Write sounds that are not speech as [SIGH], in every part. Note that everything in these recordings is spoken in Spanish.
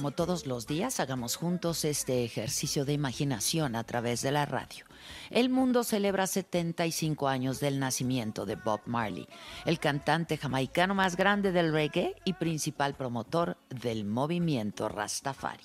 Como todos los días hagamos juntos este ejercicio de imaginación a través de la radio. El mundo celebra 75 años del nacimiento de Bob Marley, el cantante jamaicano más grande del reggae y principal promotor del movimiento Rastafari.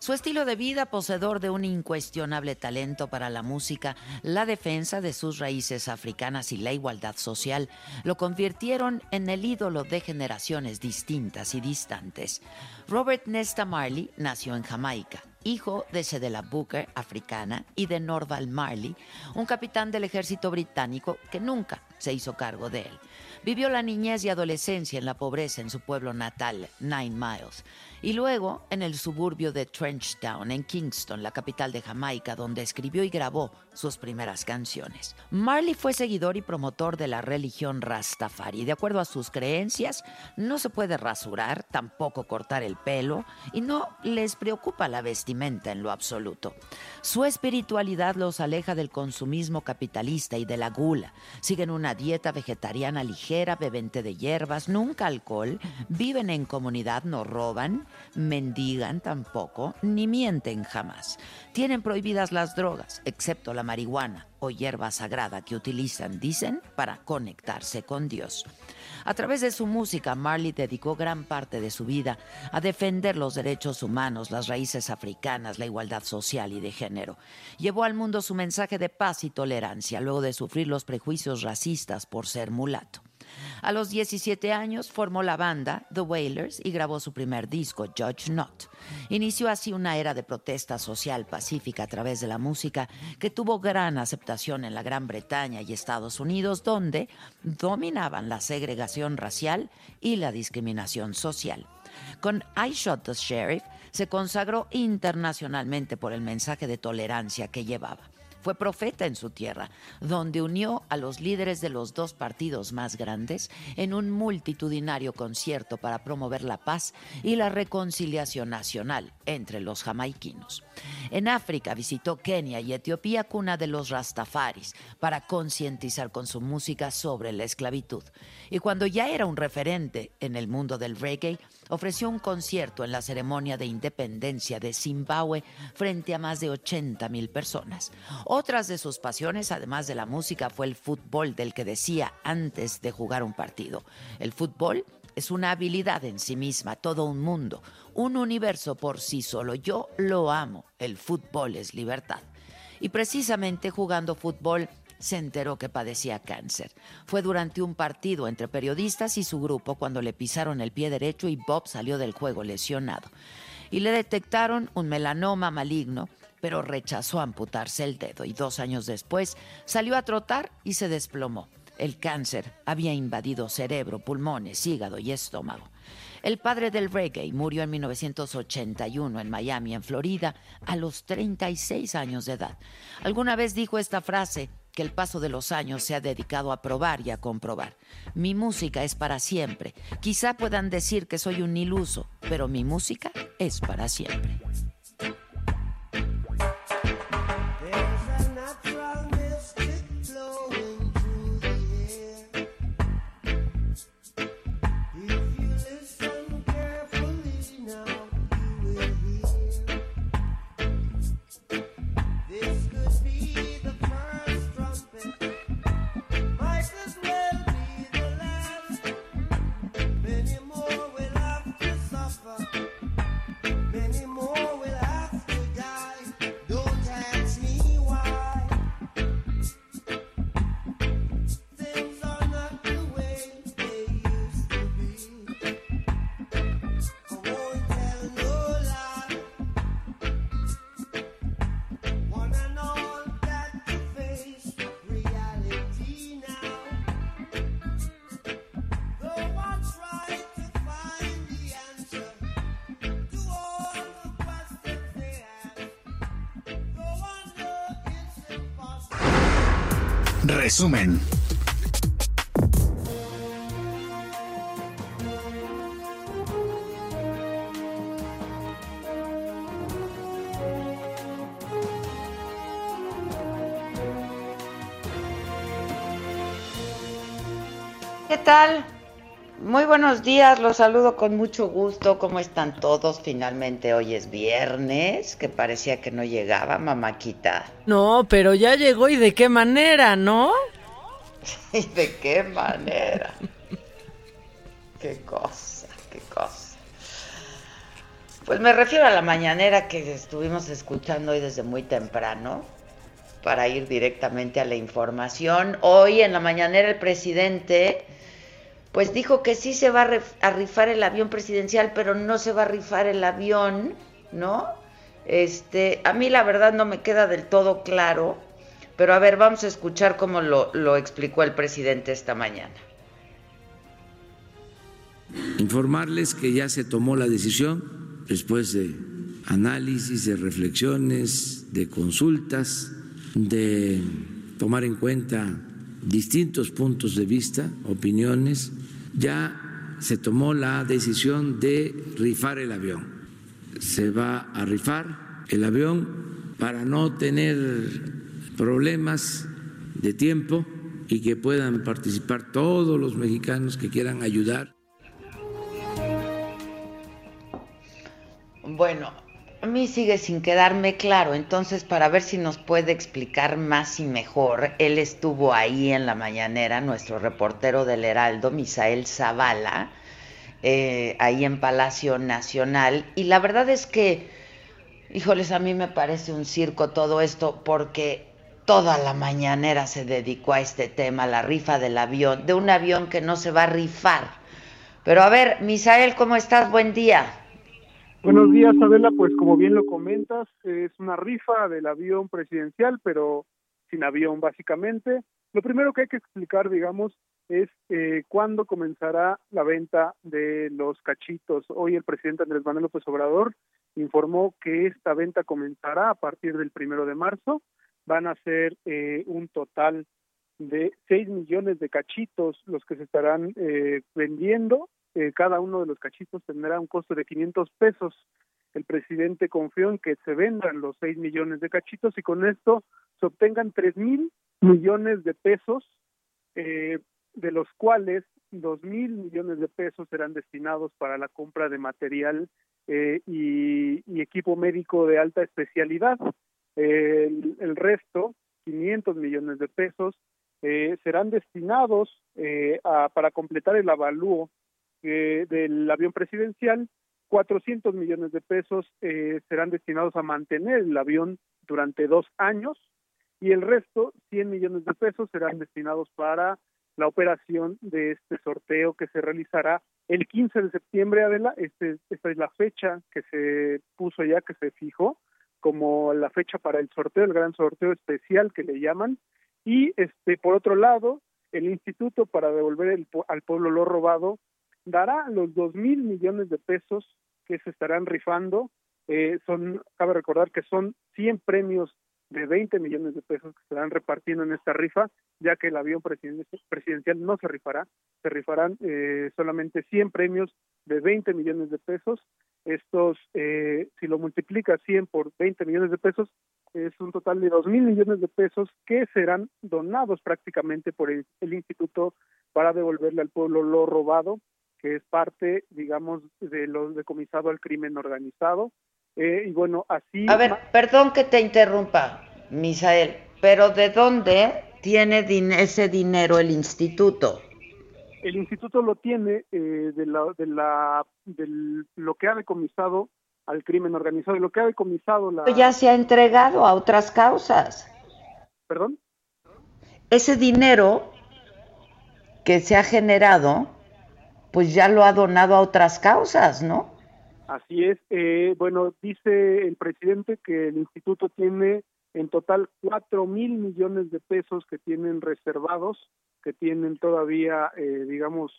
Su estilo de vida, poseedor de un incuestionable talento para la música, la defensa de sus raíces africanas y la igualdad social, lo convirtieron en el ídolo de generaciones distintas y distantes. Robert Nesta Marley nació en Jamaica, hijo de Cedella Booker, africana, y de Norval Marley, un capitán del ejército británico que nunca se hizo cargo de él. Vivió la niñez y adolescencia en la pobreza en su pueblo natal, Nine Miles y luego en el suburbio de Trenchtown, en Kingston, la capital de Jamaica, donde escribió y grabó sus primeras canciones. Marley fue seguidor y promotor de la religión Rastafari. De acuerdo a sus creencias, no se puede rasurar, tampoco cortar el pelo, y no les preocupa la vestimenta en lo absoluto. Su espiritualidad los aleja del consumismo capitalista y de la gula. Siguen una dieta vegetariana ligera, bebente de hierbas, nunca alcohol, viven en comunidad, no roban, mendigan tampoco, ni mienten jamás. Tienen prohibidas las drogas, excepto la marihuana o hierba sagrada que utilizan, dicen, para conectarse con Dios. A través de su música, Marley dedicó gran parte de su vida a defender los derechos humanos, las raíces africanas, la igualdad social y de género. Llevó al mundo su mensaje de paz y tolerancia luego de sufrir los prejuicios racistas por ser mulato. A los 17 años formó la banda The Wailers y grabó su primer disco, Judge Not. Inició así una era de protesta social pacífica a través de la música que tuvo gran aceptación en la Gran Bretaña y Estados Unidos, donde dominaban la segregación racial y la discriminación social. Con I Shot the Sheriff se consagró internacionalmente por el mensaje de tolerancia que llevaba. Fue profeta en su tierra, donde unió a los líderes de los dos partidos más grandes en un multitudinario concierto para promover la paz y la reconciliación nacional entre los jamaiquinos. En África visitó Kenia y Etiopía, cuna de los rastafaris, para concientizar con su música sobre la esclavitud. Y cuando ya era un referente en el mundo del reggae, ofreció un concierto en la ceremonia de independencia de Zimbabue frente a más de 80 mil personas. Otras de sus pasiones, además de la música, fue el fútbol, del que decía antes de jugar un partido. El fútbol es una habilidad en sí misma, todo un mundo, un universo por sí solo. Yo lo amo. El fútbol es libertad. Y precisamente jugando fútbol se enteró que padecía cáncer. Fue durante un partido entre periodistas y su grupo cuando le pisaron el pie derecho y Bob salió del juego lesionado. Y le detectaron un melanoma maligno, pero rechazó amputarse el dedo y dos años después salió a trotar y se desplomó. El cáncer había invadido cerebro, pulmones, hígado y estómago. El padre del reggae murió en 1981 en Miami, en Florida, a los 36 años de edad. Alguna vez dijo esta frase, que el paso de los años se ha dedicado a probar y a comprobar. Mi música es para siempre. Quizá puedan decir que soy un iluso, pero mi música es para siempre. Resumen. ¿Qué tal? Muy buenos días, los saludo con mucho gusto. ¿Cómo están todos? Finalmente hoy es viernes, que parecía que no llegaba, mamáquita. No, pero ya llegó y de qué manera, ¿no? [LAUGHS] ¿Y de qué manera? qué cosa, qué cosa. Pues me refiero a la mañanera que estuvimos escuchando hoy desde muy temprano para ir directamente a la información. Hoy en la mañanera el presidente pues dijo que sí se va a, rifar el avión presidencial, pero no se va a rifar el avión, ¿no? Este, a mí la verdad no me queda del todo claro, pero a ver, vamos a escuchar cómo lo, lo explicó el presidente esta mañana. Informarles que ya se tomó la decisión después de análisis, de reflexiones, de consultas, de tomar en cuenta distintos puntos de vista, opiniones, ya se tomó la decisión de rifar el avión. Se va a rifar el avión para no tener problemas de tiempo y que puedan participar todos los mexicanos que quieran ayudar. Bueno, a mí sigue sin quedarme claro, entonces para ver si nos puede explicar más y mejor, él estuvo ahí en la mañanera, nuestro reportero del Heraldo, Misael Zavala, eh, ahí en Palacio Nacional, y la verdad es que, híjoles, a mí me parece un circo todo esto, porque toda la mañanera se dedicó a este tema, la rifa del avión, de un avión que no se va a rifar. Pero a ver, Misael, ¿cómo estás? Buen día. Buenos días, Adela. Pues como bien lo comentas, es una rifa del avión presidencial, pero sin avión básicamente. Lo primero que hay que explicar, digamos, es eh, cuándo comenzará la venta de los cachitos. Hoy el presidente Andrés Manuel López Obrador informó que esta venta comenzará a partir del primero de marzo. Van a ser eh, un total de 6 millones de cachitos los que se estarán eh, vendiendo eh, cada uno de los cachitos tendrá un costo de 500 pesos. El presidente confió en que se vendan los 6 millones de cachitos y con esto se obtengan 3 mil millones de pesos, eh, de los cuales 2 mil millones de pesos serán destinados para la compra de material eh, y, equipo médico de alta especialidad. el, el, resto, 500 millones de pesos, serán destinados a, para completar el avalúo eh, del avión presidencial, 400 millones de pesos eh, serán destinados a mantener el avión durante dos años y el resto, 100 millones de pesos, serán destinados para la operación de este sorteo que se realizará el 15 de septiembre, Adela. Este, esta es la fecha que se puso ya, que se fijó como la fecha para el sorteo, el gran sorteo especial que le llaman. Y este, por otro lado, el Instituto para devolver al pueblo lo robado dará los dos mil millones de pesos que se estarán rifando. Eh, son, cabe recordar que son 100 premios de 20 millones de pesos que se estarán repartiendo en esta rifa, ya que el avión presidencial no se rifará, se rifarán eh, solamente 100 premios de 20 millones de pesos. Estos, eh, si lo multiplica 100 por 20 millones de pesos, es un total de 2 mil millones de pesos que serán donados prácticamente por el instituto para devolverle al pueblo lo robado que es parte, digamos, de lo decomisado al crimen organizado. Eh, y bueno, así... A ver, perdón que te interrumpa, Misael, pero ¿de dónde tiene ese dinero el instituto? El instituto lo tiene eh, de, la, de, la, de lo que ha decomisado al crimen organizado, y lo que ha decomisado la... Ya se ha entregado a otras causas. ¿Perdón? Ese dinero que se ha generado pues ya lo ha donado a otras causas, ¿no? Así es. Eh, bueno, dice el presidente que el instituto tiene en total cuatro mil millones de pesos que tienen reservados, que tienen todavía, eh, digamos,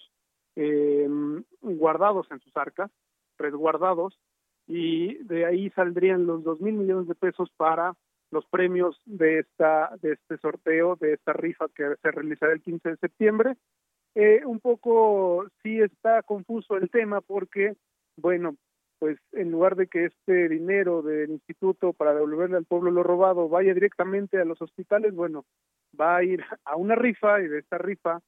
eh, guardados en sus arcas, resguardados, y de ahí saldrían los dos mil millones de pesos para los premios de esta de este sorteo, de esta rifa que se realizará el 15 de septiembre. Eh, un poco sí está confuso el tema porque, bueno, pues en lugar de que este dinero del instituto para devolverle al pueblo lo robado vaya directamente a los hospitales, bueno, va a ir a una rifa y de esta rifa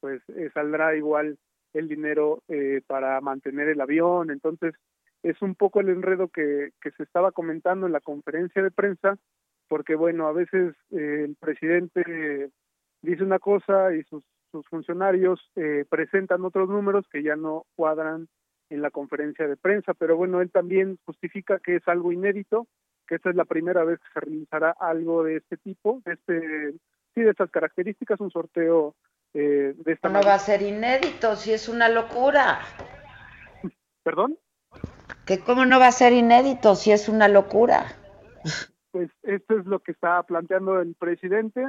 pues eh, saldrá igual el dinero eh, para mantener el avión. Entonces, es un poco el enredo que, que se estaba comentando en la conferencia de prensa, porque bueno, a veces eh, el presidente dice una cosa y sus, sus funcionarios eh, presentan otros números que ya no cuadran en la conferencia de prensa, pero bueno, él también justifica que es algo inédito, que esta es la primera vez que se realizará algo de este tipo, de este, sí, de estas características, un sorteo eh, de esta No va a ser inédito, si es una locura. [LAUGHS] ¿Perdón? ¿Que cómo no va a ser inédito si es una locura? Pues esto es lo que está planteando el presidente.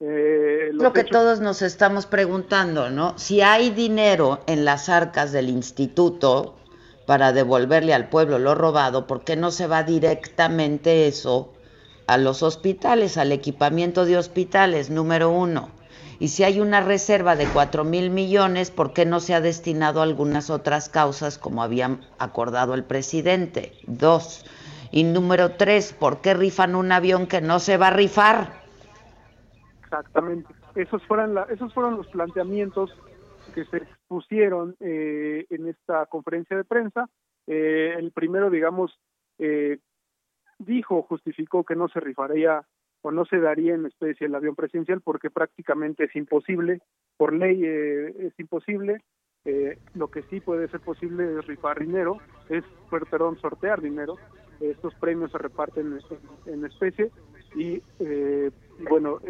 Eh, lo que hechos... todos nos estamos preguntando, ¿no? Si hay dinero en las arcas del instituto para devolverle al pueblo lo robado, ¿por qué no se va directamente eso a los hospitales, al equipamiento de hospitales, número uno? Y si hay una reserva de 4 mil millones, ¿por qué no se ha destinado a algunas otras causas como había acordado el presidente? Dos. Y número tres, ¿por qué rifan un avión que no se va a rifar? Exactamente. Esos fueron, la, esos fueron los planteamientos que se pusieron eh, en esta conferencia de prensa. Eh, el primero, digamos, eh, dijo, justificó que no se rifaría o no se daría en especie el avión presidencial porque prácticamente es imposible, por ley eh, es imposible. Eh, lo que sí puede ser posible es rifar dinero, es, perdón, sortear dinero. Estos premios se reparten en, en especie y, eh, bueno,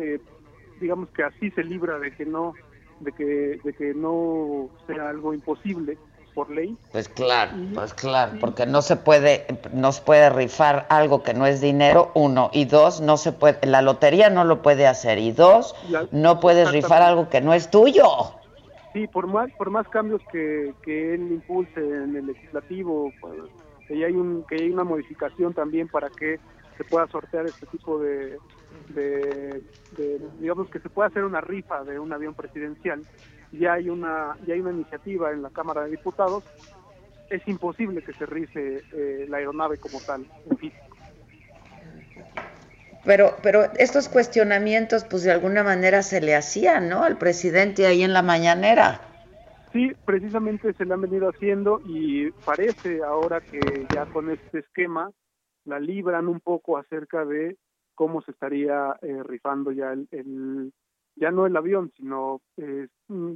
digamos que así se libra de que no de que de que no sea algo imposible por ley. Pues claro, pues claro, porque no se puede, no se puede rifar algo que no es dinero, uno, y dos, no se puede, la lotería no lo puede hacer, y dos, no puedes rifar algo que no es tuyo. Sí, por más, por más cambios que, que él impulse en el legislativo, pues, que hay un, que hay una modificación también para que se pueda sortear este tipo de, de, de, digamos que se pueda hacer una rifa de un avión presidencial ya hay una ya hay una iniciativa en la Cámara de Diputados es imposible que se rice eh, la aeronave como tal en físico pero pero estos cuestionamientos pues de alguna manera se le hacían no al presidente ahí en la mañanera. Sí precisamente se le han venido haciendo y parece ahora que ya con este esquema la libran un poco acerca de cómo se estaría eh, rifando ya el, ya no el avión, sino eh,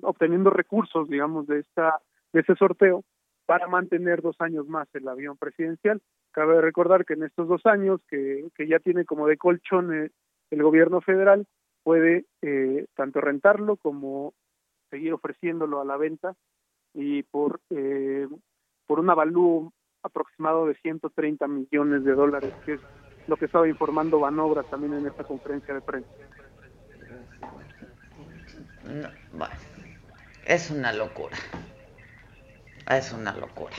obteniendo recursos, digamos, de esta de ese sorteo para mantener dos años más el avión presidencial. Cabe recordar que en estos dos años, que, que ya tiene como de colchón el, el gobierno federal, puede eh, tanto rentarlo como seguir ofreciéndolo a la venta y por eh, por un avalúo aproximado de 130 millones de dólares, que es lo que estaba informando Banobra también en esta conferencia de prensa. No, bueno, es una locura. Es una locura.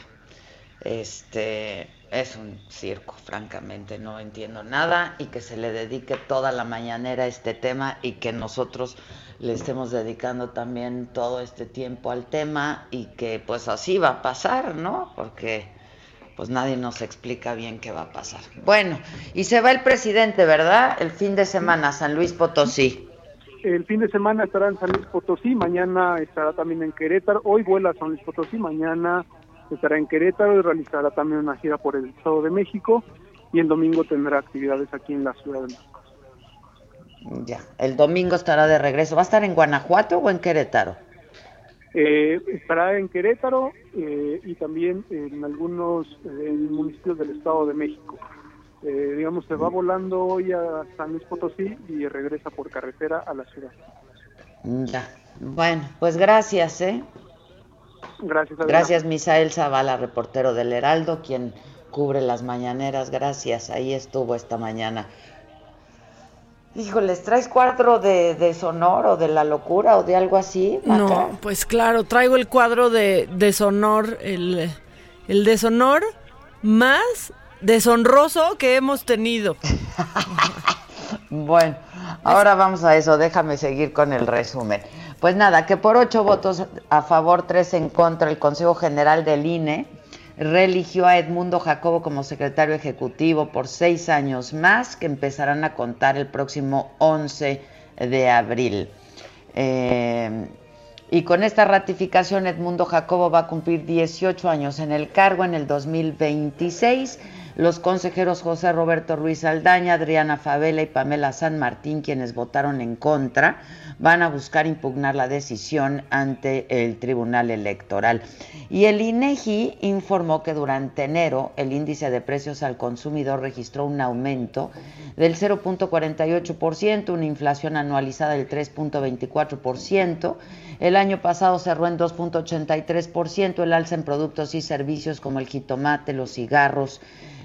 Este es un circo, francamente, no entiendo nada y que se le dedique toda la mañanera a este tema y que nosotros le estemos dedicando también todo este tiempo al tema y que pues así va a pasar, ¿no? Porque pues nadie nos explica bien qué va a pasar. Bueno, y se va el presidente, ¿verdad? El fin de semana, San Luis Potosí. El fin de semana estará en San Luis Potosí, mañana estará también en Querétaro, hoy vuela a San Luis Potosí, mañana estará en Querétaro y realizará también una gira por el Estado de México y el domingo tendrá actividades aquí en la Ciudad de México. Ya, el domingo estará de regreso. ¿Va a estar en Guanajuato o en Querétaro? Eh, estará en Querétaro eh, y también en algunos eh, municipios del Estado de México. Eh, digamos, se va volando hoy a San Luis Potosí y regresa por carretera a la ciudad. Ya, bueno, pues gracias, ¿eh? Gracias, Adela. Gracias, Misael Zavala, reportero del Heraldo, quien cubre las mañaneras. Gracias, ahí estuvo esta mañana. Híjoles, ¿traes cuadro de, de Sonor o de La Locura o de algo así? No, pues claro, traigo el cuadro de, de Sonor, el, el de Sonor, más deshonroso que hemos tenido. [LAUGHS] bueno, ahora vamos a eso, déjame seguir con el resumen. Pues nada, que por ocho votos a favor, tres en contra, el Consejo General del INE religió a Edmundo Jacobo como secretario ejecutivo por seis años más, que empezarán a contar el próximo 11 de abril. Eh, y con esta ratificación, Edmundo Jacobo va a cumplir 18 años en el cargo en el 2026. Los consejeros José Roberto Ruiz Aldaña, Adriana Favela y Pamela San Martín, quienes votaron en contra, van a buscar impugnar la decisión ante el Tribunal Electoral. Y el INEGI informó que durante enero el índice de precios al consumidor registró un aumento del 0.48%, una inflación anualizada del 3.24%. El año pasado cerró en 2.83%, el alza en productos y servicios como el jitomate, los cigarros,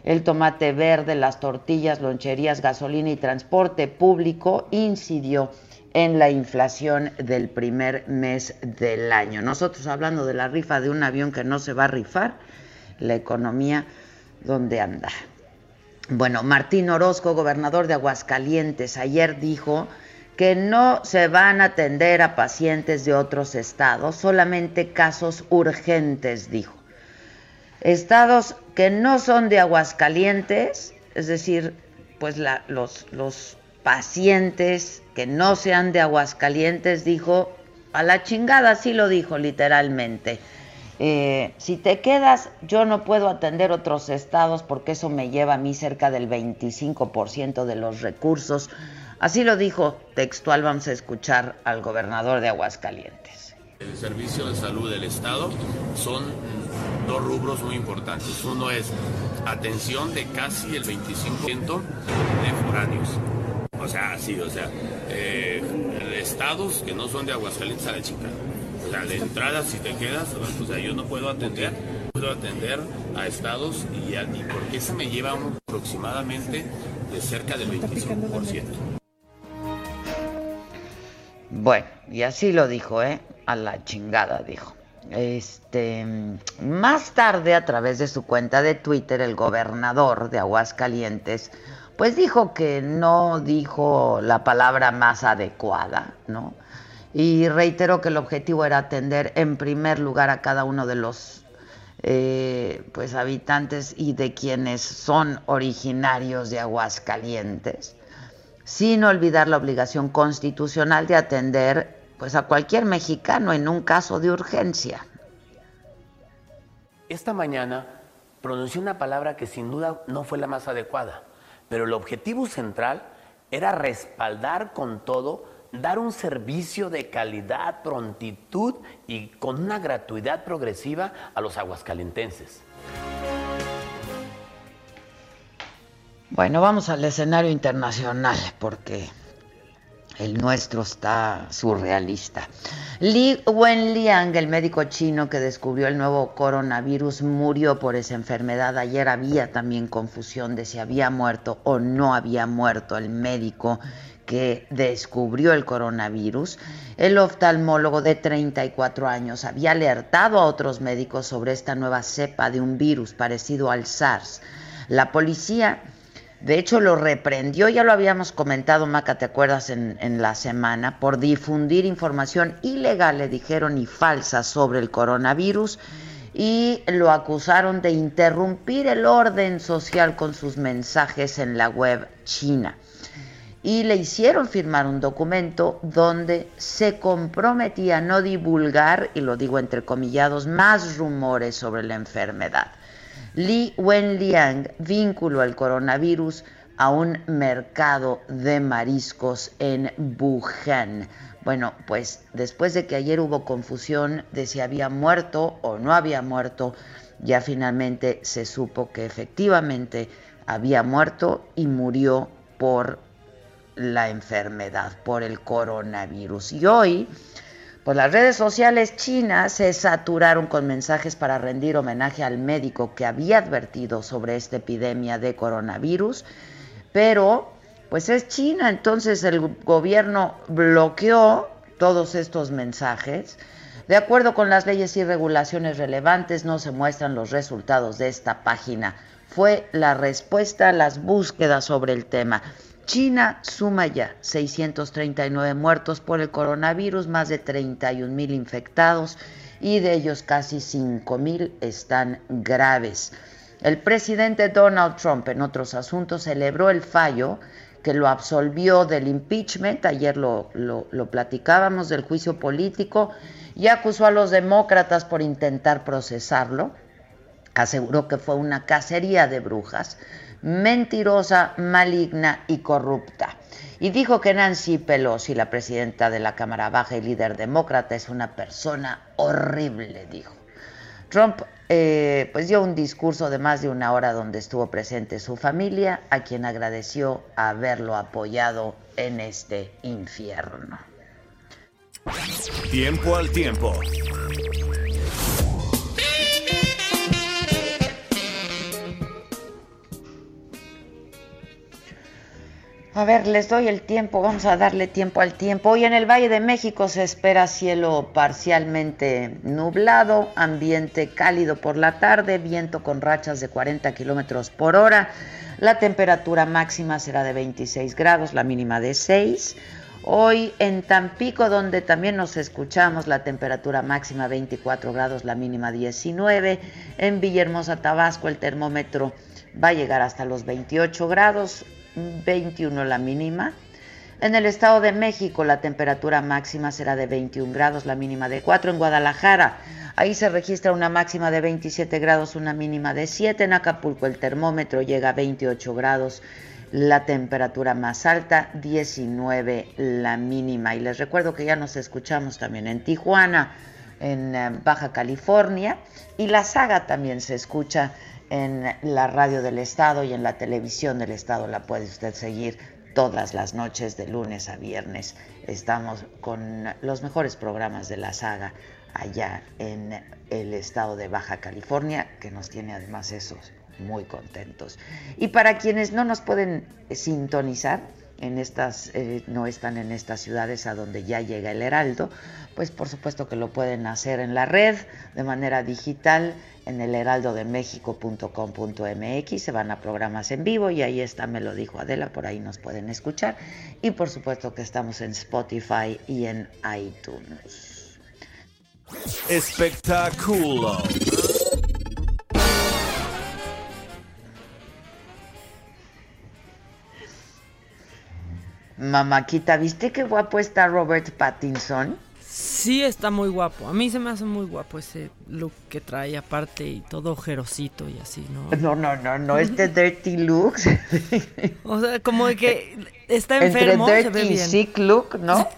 el tomate verde, las tortillas, loncherías, gasolina y transporte público incidió en la inflación del primer mes del año. Nosotros hablando de la rifa de un avión que no se va a rifar, la economía, ¿dónde anda? Bueno, Martín Orozco, gobernador de Aguascalientes, ayer dijo que no se van a atender a pacientes de otros estados, solamente casos urgentes, dijo. Estados que no son de Aguascalientes, es decir, pues los, pacientes que no sean de Aguascalientes, dijo, a la chingada, sí lo dijo literalmente. Eh, si te quedas, yo no puedo atender otros estados porque eso me lleva a mí cerca del 25% de los recursos. Así lo dijo textual, vamos a escuchar al gobernador de Aguascalientes. El servicio de salud del estado son dos rubros muy importantes. Uno es atención de casi el 25% de foráneos. O sea, sí, o sea, eh, estados que no son de Aguascalientes a la chica. O sea, de entrada, si te quedas, o sea, yo no puedo atender, puedo atender a estados y, a, y porque se me lleva aproximadamente de cerca del 25%. Bueno, y así lo dijo, ¿eh? A la chingada, dijo. Este, más tarde, a través de su cuenta de Twitter, el gobernador de Aguascalientes, pues dijo que no dijo la palabra más adecuada, ¿no? Y reiteró que el objetivo era atender en primer lugar a cada uno de los eh, pues habitantes y de quienes son originarios de Aguascalientes, sin olvidar la obligación constitucional de atender pues a cualquier mexicano en un caso de urgencia. Esta mañana pronuncié una palabra que sin duda no fue la más adecuada, pero el objetivo central era respaldar con todo, dar un servicio de calidad, prontitud y con una gratuidad progresiva a los aguascalentenses. Bueno, vamos al escenario internacional porque el nuestro está surrealista. Li Wenliang, el médico chino que descubrió el nuevo coronavirus, murió por esa enfermedad. Ayer había también confusión de si había muerto o no había muerto el médico que descubrió el coronavirus. El oftalmólogo de 34 años había alertado a otros médicos sobre esta nueva cepa de un virus parecido al SARS. La policía de hecho, lo reprendió, ya lo habíamos comentado, Maca, ¿te acuerdas en, la semana? Por difundir información ilegal, le dijeron, y falsa sobre el coronavirus y lo acusaron de interrumpir el orden social con sus mensajes en la web china. Y le hicieron firmar un documento donde se comprometía a no divulgar, y lo digo entre comillados, más rumores sobre la enfermedad. Li Wenliang vinculó al coronavirus a un mercado de mariscos en Wuhan. Bueno, pues después de que ayer hubo confusión de si había muerto o no había muerto, ya finalmente se supo que efectivamente había muerto y murió por la enfermedad, por el coronavirus. Y hoy pues las redes sociales chinas se saturaron con mensajes para rendir homenaje al médico que había advertido sobre esta epidemia de coronavirus, pero pues es China, entonces el gobierno bloqueó todos estos mensajes. De acuerdo con las leyes y regulaciones relevantes, no se muestran los resultados de esta página. Fue la respuesta a las búsquedas sobre el tema. China suma ya 639 muertos por el coronavirus, más de 31 mil infectados y de ellos casi 5 mil están graves. El presidente Donald Trump, en otros asuntos, celebró el fallo que lo absolvió del impeachment, ayer lo, lo, platicábamos, del juicio político, y acusó a los demócratas por intentar procesarlo. Aseguró que fue una cacería de brujas, mentirosa, maligna y corrupta. Y dijo que Nancy Pelosi, la presidenta de la Cámara Baja y líder demócrata, es una persona horrible, dijo. Trump eh, pues dio un discurso de más de una hora donde estuvo presente su familia, a quien agradeció haberlo apoyado en este infierno. Tiempo al tiempo. A ver, les doy el tiempo, vamos a darle tiempo al tiempo. Hoy en el Valle de México se espera cielo parcialmente nublado, ambiente cálido por la tarde, viento con rachas de 40 kilómetros por hora. La temperatura máxima será de 26 grados, la mínima de 6. Hoy en Tampico, donde también nos escuchamos, la temperatura máxima 24 grados, la mínima 19. En Villahermosa, Tabasco, el termómetro va a llegar hasta los 28 grados. 21 la mínima. En el Estado de México la temperatura máxima será de 21 grados, la mínima de 4. En Guadalajara, ahí se registra una máxima de 27 grados, una mínima de 7. En Acapulco el termómetro llega a 28 grados, la temperatura más alta, 19 la mínima. Y les recuerdo que ya nos escuchamos también en Tijuana, en eh, Baja California, y la saga también se escucha en la radio del Estado y en la televisión del Estado. La puede usted seguir todas las noches de lunes a viernes. Estamos con los mejores programas de la saga allá en el estado de Baja California, que nos tiene además esos muy contentos. Y para quienes no nos pueden sintonizar, en estas, eh, no están en estas ciudades a donde ya llega el Heraldo, pues por supuesto que lo pueden hacer en la red de manera digital en el heraldodemexico.com.mx, se van a programas en vivo y ahí está, me lo dijo Adela, por ahí nos pueden escuchar. Y por supuesto que estamos en Spotify y en iTunes. Espectáculo. Mamáquita, ¿viste qué guapo está Robert Pattinson? Sí, está muy guapo. A mí se me hace muy guapo ese look que trae aparte y todo ojerosito y así, ¿no? [LAUGHS] No, no, no, no, este [LAUGHS] dirty look. o sea, como de que [LAUGHS] está enfermo. Entre dirty y sick look, ¿no?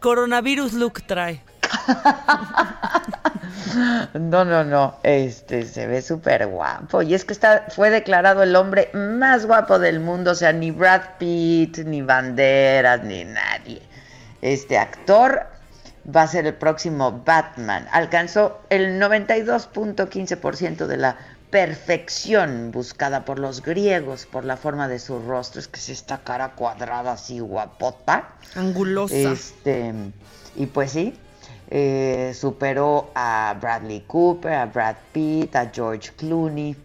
Coronavirus look trae. [LAUGHS] No, no, no, este se ve súper guapo. Y es que está, fue declarado el hombre más guapo del mundo, o sea, ni Brad Pitt, ni Banderas, ni nadie. Este actor va a ser el próximo Batman. Alcanzó el 92.15% de la perfección buscada por los griegos por la forma de su rostro. Es que es esta cara cuadrada así guapota. Angulosa. Este, y pues sí, eh, superó a Bradley Cooper, a Brad Pitt, a George Clooney.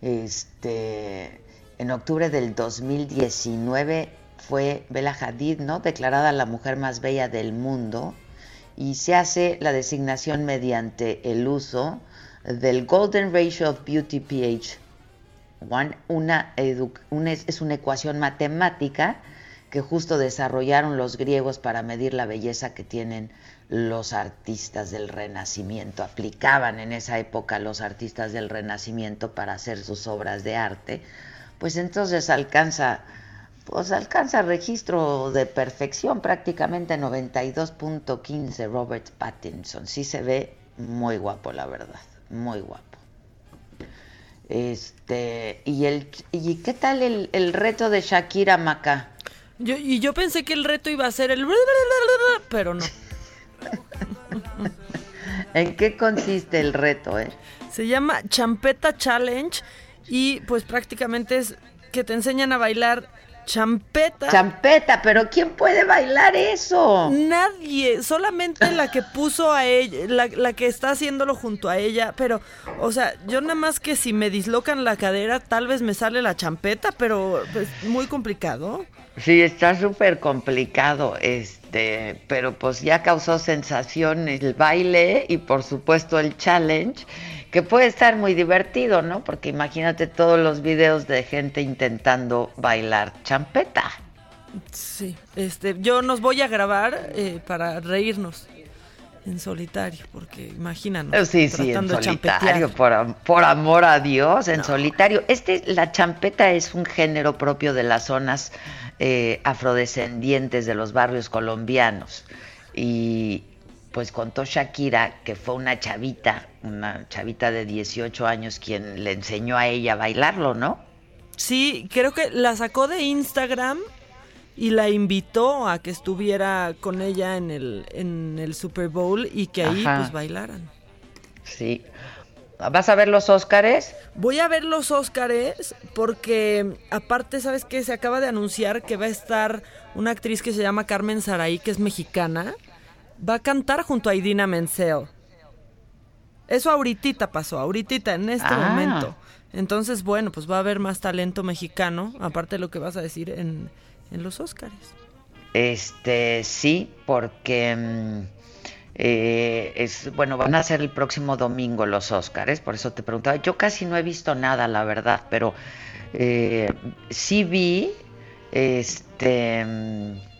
Este, en octubre del 2019 fue Bella Hadid, ¿no? Declarada la mujer más bella del mundo y se hace la designación mediante el uso del Golden Ratio of Beauty pH. una, es una ecuación matemática que justo desarrollaron los griegos para medir la belleza que tienen los artistas del Renacimiento. Aplicaban en esa época los artistas del Renacimiento para hacer sus obras de arte. Pues entonces alcanza, pues alcanza registro de perfección, prácticamente 92.15 Robert Pattinson. Sí se ve muy guapo, la verdad, muy guapo. Este, y el y qué tal el, el reto de Shakira Maca? Yo, y yo pensé que el reto iba a ser el... Pero no. [LAUGHS] ¿En qué consiste el reto, eh? Se llama Champeta Challenge y pues prácticamente es que te enseñan a bailar Champeta. Champeta, pero ¿quién puede bailar eso? Nadie, solamente la que puso a ella, la, la, que está haciéndolo junto a ella, pero, o sea, yo nada más que si me dislocan la cadera, tal vez me sale la champeta, pero pues, muy complicado. Sí, está súper complicado, este, pero pues ya causó sensación el baile y por supuesto el challenge que puede estar muy divertido, ¿no? Porque imagínate todos los videos de gente intentando bailar champeta. Sí, este, yo nos voy a grabar eh, para reírnos en solitario, porque imagínanos. Sí, sí, en solitario, por, por, amor a Dios, en solitario. Este, la champeta es un género propio de las zonas eh, afrodescendientes de los barrios colombianos. Y, pues contó Shakira que fue una chavita, una chavita de 18 años quien le enseñó a ella a bailarlo, ¿no? Sí, creo que la sacó de Instagram y la invitó a que estuviera con ella en el, en el Super Bowl y que ahí pues bailaran. Sí. ¿Vas a ver los Óscares? Voy a ver los Óscares porque aparte, ¿sabes qué? Se acaba de anunciar que va a estar una actriz que se llama Carmen Saraí, que es mexicana va a cantar junto a Idina Menzel. Eso ahorita pasó, ahorita, en este ah. momento. Entonces, bueno, pues va a haber más talento mexicano, aparte de lo que vas a decir en, los Óscares. Este, sí, porque mm, eh, es, bueno, van a ser el próximo domingo los Óscares, por eso te preguntaba. Yo casi no he visto nada, la verdad, pero eh, sí vi, este mm,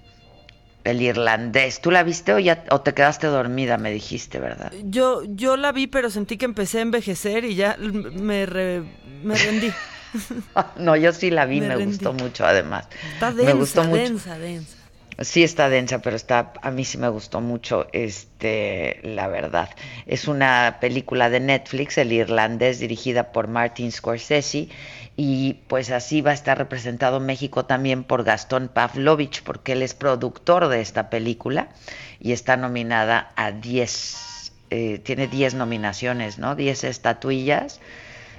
el irlandés. ¿Tú la viste o, ya, o te quedaste dormida, me dijiste, verdad? Yo, yo la vi, pero sentí que empecé a envejecer y ya me, me rendí. [LAUGHS] no, yo sí la vi, me, gustó mucho además. Está densa, me gustó densa, densa. Sí está densa, pero está a mí sí me gustó mucho, este, la verdad. Es una película de Netflix, El irlandés, dirigida por Martin Scorsese y pues así va a estar representado México también por Gastón Pavlovich, porque él es productor de esta película y está nominada a 10, eh, tiene 10 nominaciones, ¿no? 10 estatuillas.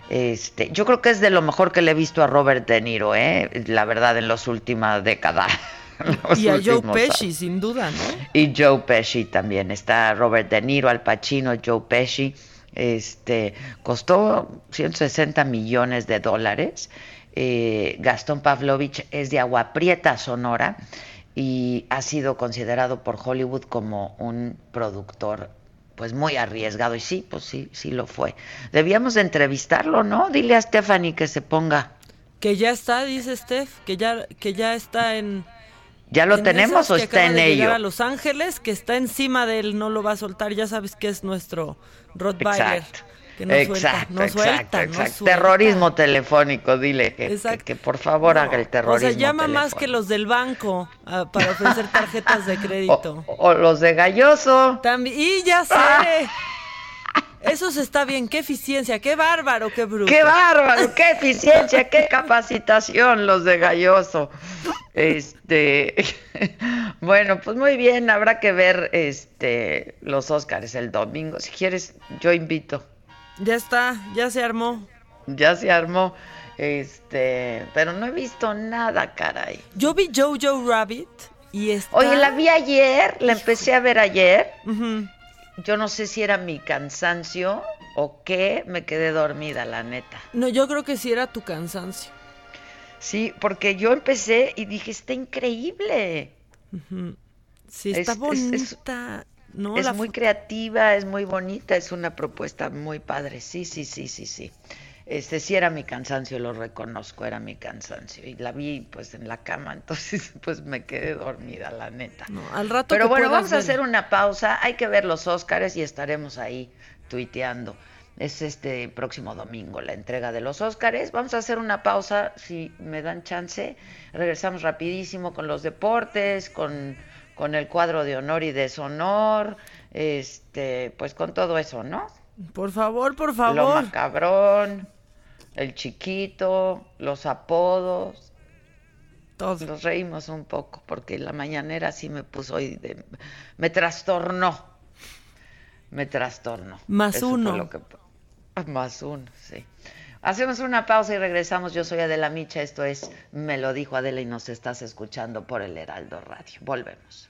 Este, yo creo que es de lo mejor que le he visto a Robert De Niro, ¿eh? la verdad, en las últimas décadas. [LAUGHS] y a Joe Pesci, sin duda, ¿no? Y Joe Pesci también. Está Robert De Niro, Al Pacino, Joe Pesci. Este, costó 160 millones de dólares. Eh, Gastón Pavlovich es de Agua Prieta, Sonora, y ha sido considerado por Hollywood como un productor pues muy arriesgado. Y sí, pues sí, sí lo fue. Debíamos de entrevistarlo, ¿no? Dile a Stephanie que se ponga. Que ya está, dice Steph, que ya, que ya está en... ¿Ya lo tenemos o está en ello? a Los Ángeles, que está encima de él, no lo va a soltar. Ya sabes que es nuestro Rottweiler. Que no exacto, suelta, no exacto, exacto. Terrorismo telefónico, dile que, que, por favor haga el terrorismo. O sea, llama más que los del banco ah, para ofrecer tarjetas de [LAUGHS] crédito. O, los de Galloso. También, y ya sé. Eso se está bien, qué eficiencia, qué bárbaro, qué bruto. Qué bárbaro, qué eficiencia, qué capacitación los de Galloso. Este, [LAUGHS] bueno, pues muy bien, habrá que ver este los Óscares el domingo. Si quieres, yo invito. Ya está, ya se armó. Ya se armó. Este, pero no he visto nada, caray. Yo vi Jojo Rabbit y está... Oye, la vi ayer, la empecé a ver ayer yo no sé si era mi cansancio o qué, me quedé dormida, la neta. No, yo creo que sí era tu cansancio. Sí, porque yo empecé y dije, está increíble. Sí, está bonita. Es, es muy creativa, es muy bonita, es una propuesta muy padre. Sí, sí, sí, sí, sí. Este sí era mi cansancio, lo reconozco, era mi cansancio. Y la vi pues en la cama, [LAUGHS] entonces pues me quedé dormida, la neta. al rato Pero bueno, vamos a hacer una pausa, hay que ver los Óscares y estaremos ahí tuiteando. Es este próximo domingo la entrega de los Óscares. Vamos a hacer una pausa, si me dan chance. Regresamos rapidísimo con los deportes, con, con el cuadro de honor y deshonor, este, pues con todo eso, ¿no? Por favor, por favor. Lo macabrón el chiquito, los apodos. Todos nos reímos un poco porque la mañanera sí me puso hoy de... me trastornó. Me trastornó. Más uno. Más uno, sí. Hacemos una pausa y regresamos. Yo soy Adela Micha, esto es Me lo dijo Adela y nos estás escuchando por el Heraldo Radio. Volvemos.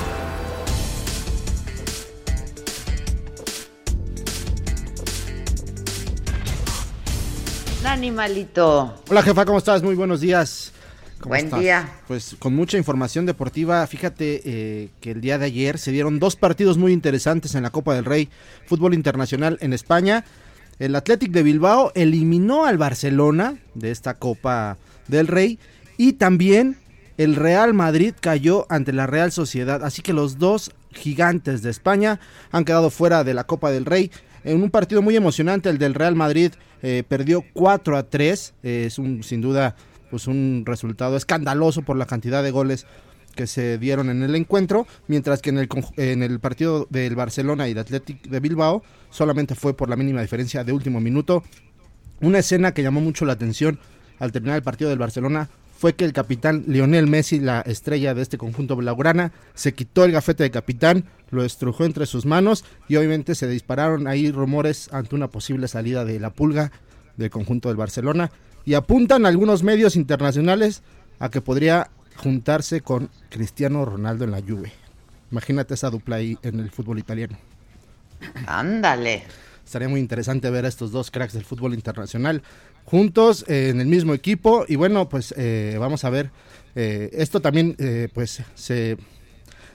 Animalito. Hola jefa, ¿cómo estás? Muy buenos días. ¿Cómo Buen estás? día. Pues con mucha información deportiva. Fíjate eh, que el día de ayer se dieron dos partidos muy interesantes en la Copa del Rey Fútbol Internacional en España. El Athletic de Bilbao eliminó al Barcelona de esta Copa del Rey y también el Real Madrid cayó ante la Real Sociedad. Así que los dos gigantes de España han quedado fuera de la Copa del Rey en un partido muy emocionante. El del Real Madrid eh, perdió 4 a 3. Eh, es un, sin duda pues un resultado escandaloso por la cantidad de goles que se dieron en el encuentro, mientras que en el, en el partido del Barcelona y el Athletic de Bilbao solamente fue por la mínima diferencia de último minuto. Una escena que llamó mucho la atención al terminar el partido del Barcelona fue que el capitán Lionel Messi, la estrella de este conjunto blaugrana, se quitó el gafete de capitán, lo estrujó entre sus manos y obviamente se dispararon ahí rumores ante una posible salida de la pulga del conjunto del Barcelona y apuntan algunos medios internacionales a que podría juntarse con Cristiano Ronaldo en la Juve. Imagínate esa dupla ahí en el fútbol italiano. Ándale. Estaría muy interesante ver a estos dos cracks del fútbol internacional juntos eh, en el mismo equipo. Y bueno, pues eh, vamos a ver. eh, esto también eh, pues se,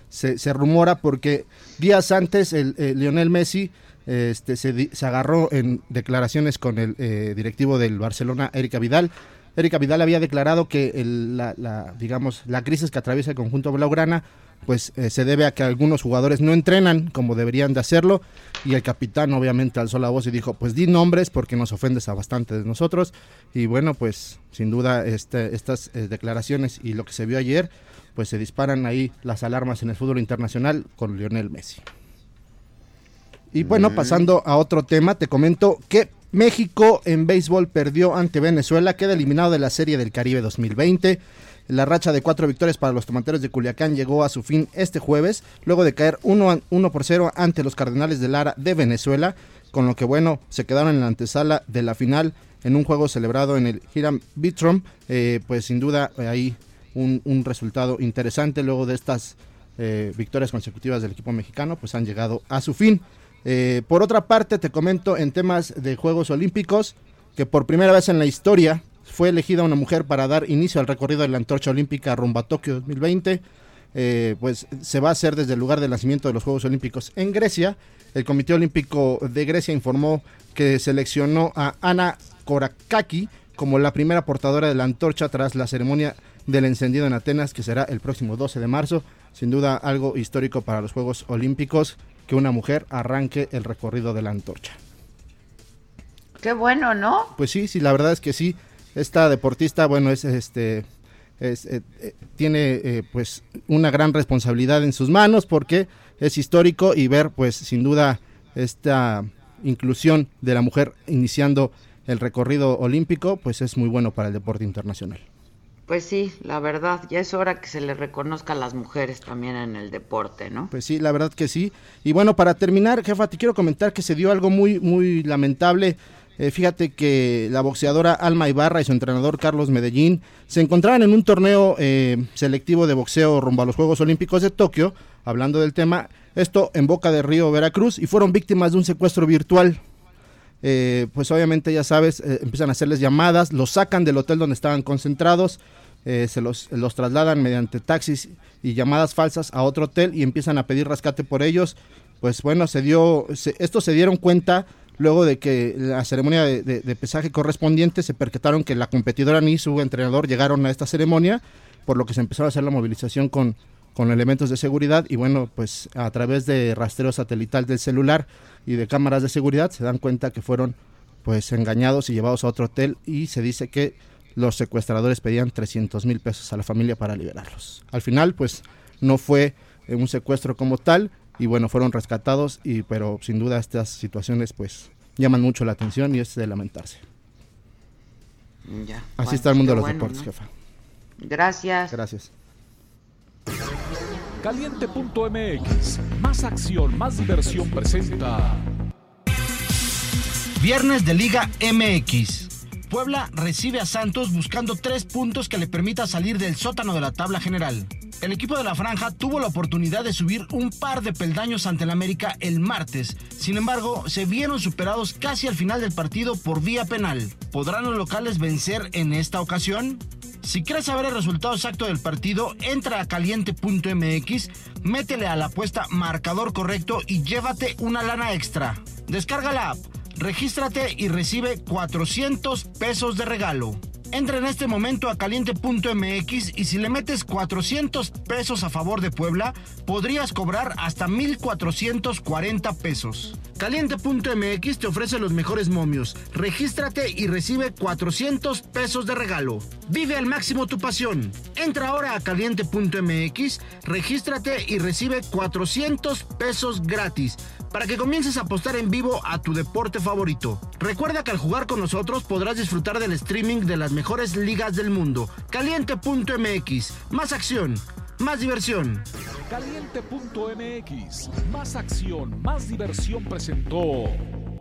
se, rumora porque días antes el, Lionel Messi este, se, se agarró en declaraciones con el directivo del Barcelona, Erika Vidal. Erika Vidal había declarado que el- la, la, digamos, la crisis que atraviesa el conjunto blaugrana pues eh, se debe a que algunos jugadores no entrenan como deberían de hacerlo y el capitán obviamente alzó la voz y dijo pues di nombres porque nos ofendes a bastante de nosotros y bueno pues sin duda este, estas eh, declaraciones y lo que se vio ayer pues se disparan ahí las alarmas en el fútbol internacional con Lionel Messi. Y bueno, pasando a otro tema, te comento que México en béisbol perdió ante Venezuela, queda eliminado de la Serie del Caribe 2020. La racha de cuatro victorias para los tomateros de Culiacán llegó a su fin este jueves, luego de caer 1 por 0 ante los Cardenales de Lara de Venezuela, con lo que bueno, se quedaron en la antesala de la final en un juego celebrado en el Hiram Bitrom, eh, pues sin duda eh, ahí un, resultado interesante luego de estas eh, victorias consecutivas del equipo mexicano, pues han llegado a su fin. Eh, por otra parte, te comento en temas de Juegos Olímpicos que por primera vez en la historia fue elegida una mujer para dar inicio al recorrido de la antorcha olímpica rumbo a Tokio 2020. Eh, pues se va a hacer desde el lugar de nacimiento de los Juegos Olímpicos en Grecia. El Comité Olímpico de Grecia informó que seleccionó a Ana Korakaki como la primera portadora de la antorcha tras la ceremonia del encendido en Atenas, que será el próximo 12 de marzo. Sin duda algo histórico para los Juegos Olímpicos que una mujer arranque el recorrido de la antorcha. Qué bueno, ¿no? Pues sí, sí, la verdad es que sí. Esta deportista, bueno, es este es, eh, eh, tiene eh, pues una gran responsabilidad en sus manos porque es histórico y ver pues sin duda esta inclusión de la mujer iniciando el recorrido olímpico pues es muy bueno para el deporte internacional. Pues sí, la verdad, ya es hora que se le reconozca a las mujeres también en el deporte, ¿no? Pues sí, la verdad que sí. Y bueno, para terminar, jefa, te quiero comentar que se dio algo muy, muy lamentable. Eh, fíjate que la boxeadora Alma Ibarra y su entrenador Carlos Medellín se encontraban en un torneo eh, selectivo de boxeo rumbo a los Juegos Olímpicos de Tokio, hablando del tema, esto en Boca de Río, Veracruz, y fueron víctimas de un secuestro virtual. Eh, pues obviamente ya sabes, eh, empiezan a hacerles llamadas, los sacan del hotel donde estaban concentrados, se los, trasladan mediante taxis y llamadas falsas a otro hotel y empiezan a pedir rescate por ellos. Pues bueno, se dio, se, estos se dieron cuenta luego de que la ceremonia de, pesaje correspondiente se percataron que la competidora ni su entrenador llegaron a esta ceremonia, por lo que se empezó a hacer la movilización con, con elementos de seguridad y bueno, pues a través de rastreo satelital del celular y de cámaras de seguridad se dan cuenta que fueron pues engañados y llevados a otro hotel y se dice que los secuestradores pedían 300 mil pesos a la familia para liberarlos. Al final, pues no fue un secuestro como tal y bueno, fueron rescatados, y, pero sin duda estas situaciones pues llaman mucho la atención y es de lamentarse. Ya, Así bueno, está el mundo de los bueno, deportes, ¿no? jefa. Gracias. Gracias. Caliente.mx, más acción, más diversión presenta. Viernes de Liga MX. Puebla recibe a Santos buscando tres puntos que le permita salir del sótano de la tabla general. El equipo de la franja tuvo la oportunidad de subir un par de peldaños ante el América el martes. Sin embargo, se vieron superados casi al final del partido por vía penal. ¿Podrán los locales vencer en esta ocasión? Si quieres saber el resultado exacto del partido, entra a caliente.mx, métele a la apuesta marcador correcto y llévate una lana extra. Descarga la app, regístrate y recibe 400 pesos de regalo. Entra en este momento a caliente.mx y si le metes 400 pesos a favor de Puebla, podrías cobrar hasta 1440 pesos. Caliente.mx te ofrece los mejores momios. Regístrate y recibe 400 pesos de regalo. Vive al máximo tu pasión. Entra ahora a caliente.mx, regístrate y recibe 400 pesos gratis para que comiences a apostar en vivo a tu deporte favorito. Recuerda que al jugar con nosotros podrás disfrutar del streaming de las mejores ligas del mundo. Caliente.mx, más acción, más diversión. Caliente.mx, más acción, más diversión presentó.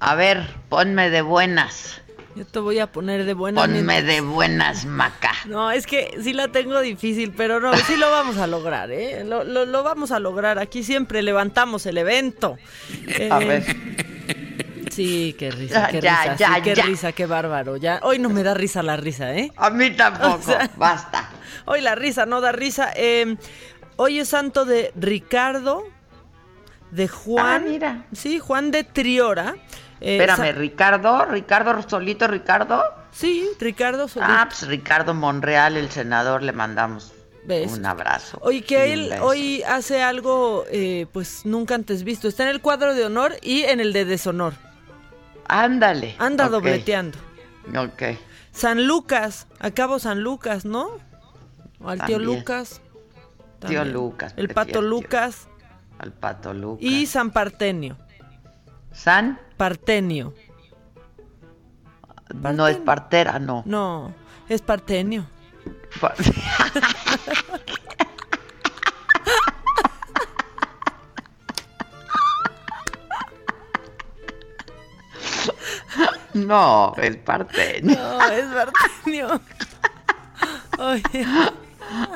A ver, ponme de buenas. Yo te voy a poner de buena Ponme mientras- de buenas, Maca. No, es que sí la tengo difícil, pero no, sí lo vamos a lograr, ¿eh? Lo, lo- lo vamos a lograr. Aquí siempre levantamos el evento. A Eh, ver. Sí, qué risa, qué Ya, risa, ya, sí, qué ya. risa, qué bárbaro. Ya, hoy no me da risa la risa, ¿eh? A mí tampoco, [LAUGHS] O sea, basta. Hoy la risa no da risa. Eh, hoy es santo de Ricardo, de Juan. Ah, mira. Sí, Juan de Triora. Eh, Espérame, Ricardo, Ricardo Solito, Ricardo. Sí, Ricardo Solito. Ah, pues Ricardo Monreal, el senador, le mandamos ¿Ves? un abrazo. Oye, que él hoy hace algo, eh, pues nunca antes visto. Está en el cuadro de honor y en el de deshonor. Ándale. Anda ok, dobleteando. Ok. San Lucas, acabo San Lucas, ¿no? O al tío También. Lucas. Tío. Lucas. El pato Lucas Al pato Lucas. y San Partenio. San Partenio. no es partera, no. No, es Partenio. Pa- No, es parte. No, es Partenio. Oye,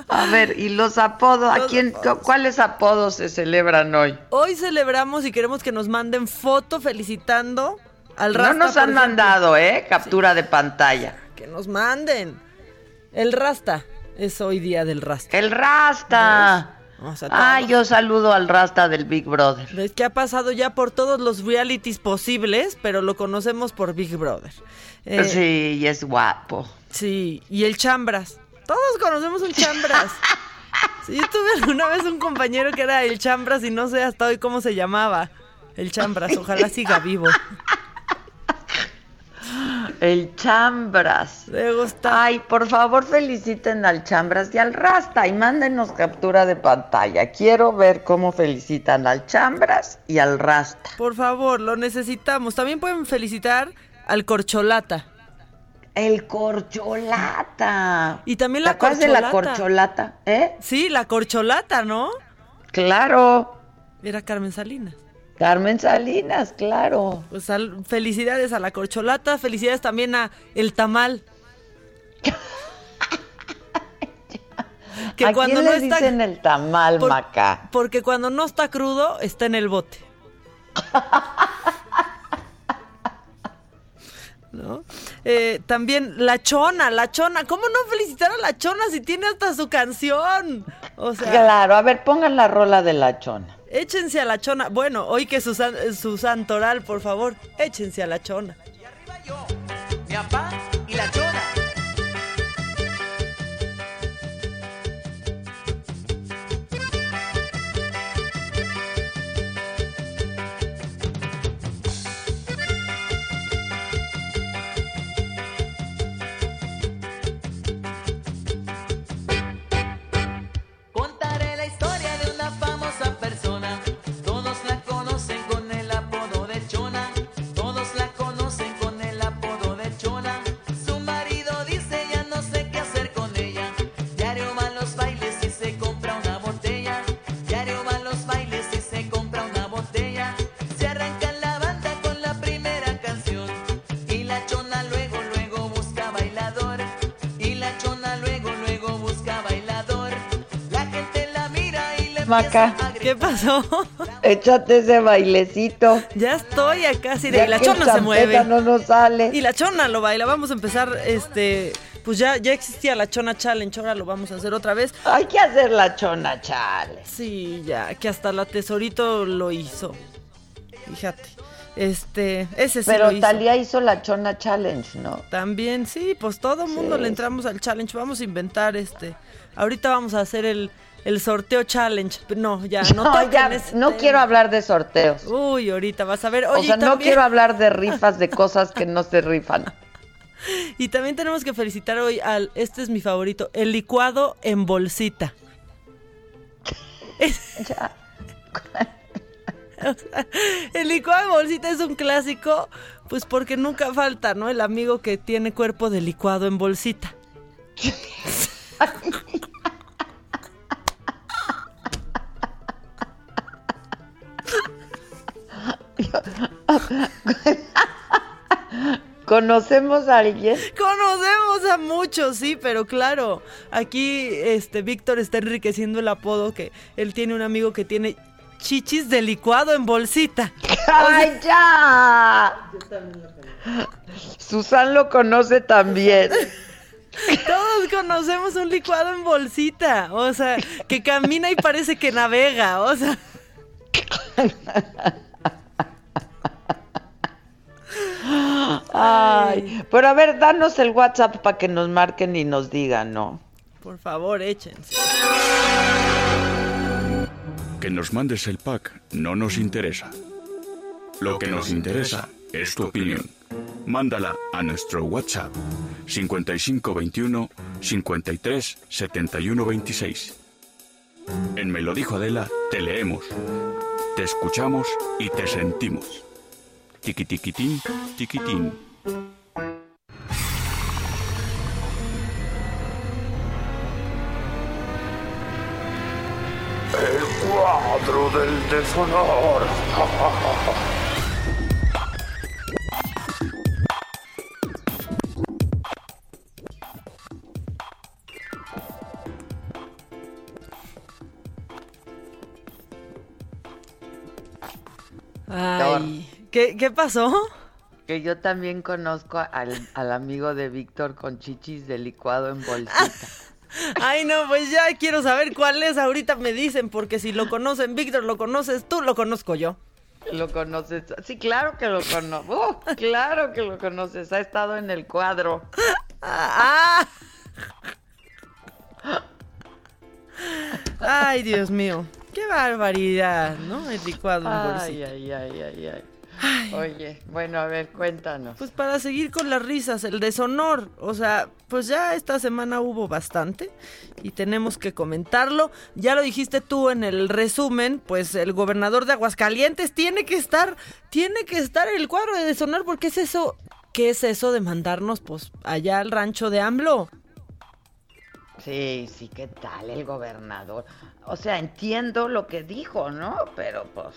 A ver, ¿y los apodos? ¿A quién, cu- ¿Cuáles apodos se celebran hoy? hoy celebramos y queremos que nos manden foto felicitando al No Rasta. nos por han mandado, ¿eh? Captura de pantalla. Que nos manden. El Rasta. Es hoy día del Rasta. El Rasta. O sea, Ay, todo. yo saludo al Rasta del Big Brother. Ves que ha pasado ya por todos los realities posibles, pero lo conocemos por Big Brother. Eh, Sí, y es guapo. Sí, y el Chambras. Todos conocemos un Chambras. [LAUGHS] Sí, yo tuve alguna vez un compañero que era el Chambras y no sé hasta hoy cómo se llamaba. El Chambras, ojalá siga vivo. El Chambras. Le gusta. Ay, por favor feliciten al Chambras y al Rasta y mándenos captura de pantalla. Quiero ver cómo felicitan al Chambras y al Rasta. Por favor, lo necesitamos. También pueden felicitar al Corcholata. El corcholata. Y también ¿Te la acuerdas de la corcholata. corcholata? ¿Eh? Sí, la Corcholata, ¿no? Claro. Era Carmen Salinas. Carmen Salinas, claro. Pues al- felicidades a la corcholata, felicidades también a el tamal. que ¿A cuando quién no le está dicen el tamal, por- Maca? porque cuando no está crudo está en el bote. ¿No? Eh, también La Chona, La Chona. ¿Cómo no felicitar a La Chona si tiene hasta su canción? O sea, Claro, a ver, pongan la rola de la chona. échense a La Chona. Bueno, hoy que su, san- su santoral, por favor, échense a La Chona. Mi Maca. ¿Qué pasó? Échate ese bailecito. Ya estoy acá, sí, Ya y la que chona se mueve. no nos sale. Y la chona lo baila. Vamos a empezar, este, pues ya, ya existía la chona challenge, ahora lo vamos a hacer otra vez. Hay que hacer la chona chale. Sí, ya, que hasta la tesorito lo hizo. Fíjate. Este, ese sí Pero lo hizo. Talía hizo la chona challenge, ¿no? También, sí, pues todo el mundo Sí. le entramos al challenge. Vamos a inventar este. Ahorita vamos a hacer el, el sorteo challenge. No, ya, [LAUGHS] no, No, ya, ese no quiero hablar de sorteos. Uy, ahorita vas a ver. o sea, no quiero hablar de rifas de [LAUGHS] cosas que no se rifan. [LAUGHS] Y también tenemos que felicitar hoy al, este es mi favorito, el licuado en bolsita. Es- O sea, el licuado en bolsita es un clásico, pues porque nunca falta, ¿no? El amigo que tiene cuerpo de licuado en bolsita. [LAUGHS] ¿Conocemos a alguien? Conocemos a muchos, sí, pero claro, aquí este Víctor está enriqueciendo el apodo que él tiene un amigo que tiene chichis de licuado en bolsita. ¡Ay, ya! Susan lo conoce también. [LAUGHS] Todos conocemos un licuado en bolsita, o sea, que camina y parece que navega, o sea. [LAUGHS] Ay, pero a ver, danos el WhatsApp para que nos marquen y nos digan, ¿no? Por favor, échense. Que nos mandes el pack no nos interesa. Lo que nos interesa es tu opinión. Mándala a nuestro WhatsApp 5521 53 71 26. En Me lo dijo Adela, te leemos, te escuchamos y te sentimos. Tiquitiquitín, tiquitín. El cuadro del deshonor. Ay, ¿qué, qué pasó? Que yo también conozco al, al amigo de Víctor con chichis de licuado en bolsita. [LAUGHS] Ay, no, pues ya quiero saber cuál es. Ahorita me dicen, porque si lo conocen, Víctor, lo conoces tú, lo conozco yo. ¿Lo conoces? Sí, claro que lo conozco. claro que lo conoces. Ha estado en el cuadro. [LAUGHS] Ah. Ay, Dios mío. Qué barbaridad, ¿no? El licuado en Ay, bolsita. ay, ay, ay, ay. Oye, bueno, a ver, cuéntanos. Pues para seguir con las risas, el deshonor. O sea, pues ya esta semana hubo bastante y tenemos que comentarlo. Ya lo dijiste tú en el resumen, pues el gobernador de Aguascalientes tiene que estar, tiene que estar en el cuadro de deshonor porque es eso, ¿qué es eso de mandarnos pues allá al rancho de AMLO? Sí, sí, ¿qué tal el gobernador? O sea, entiendo lo que dijo, ¿no? Pero pues...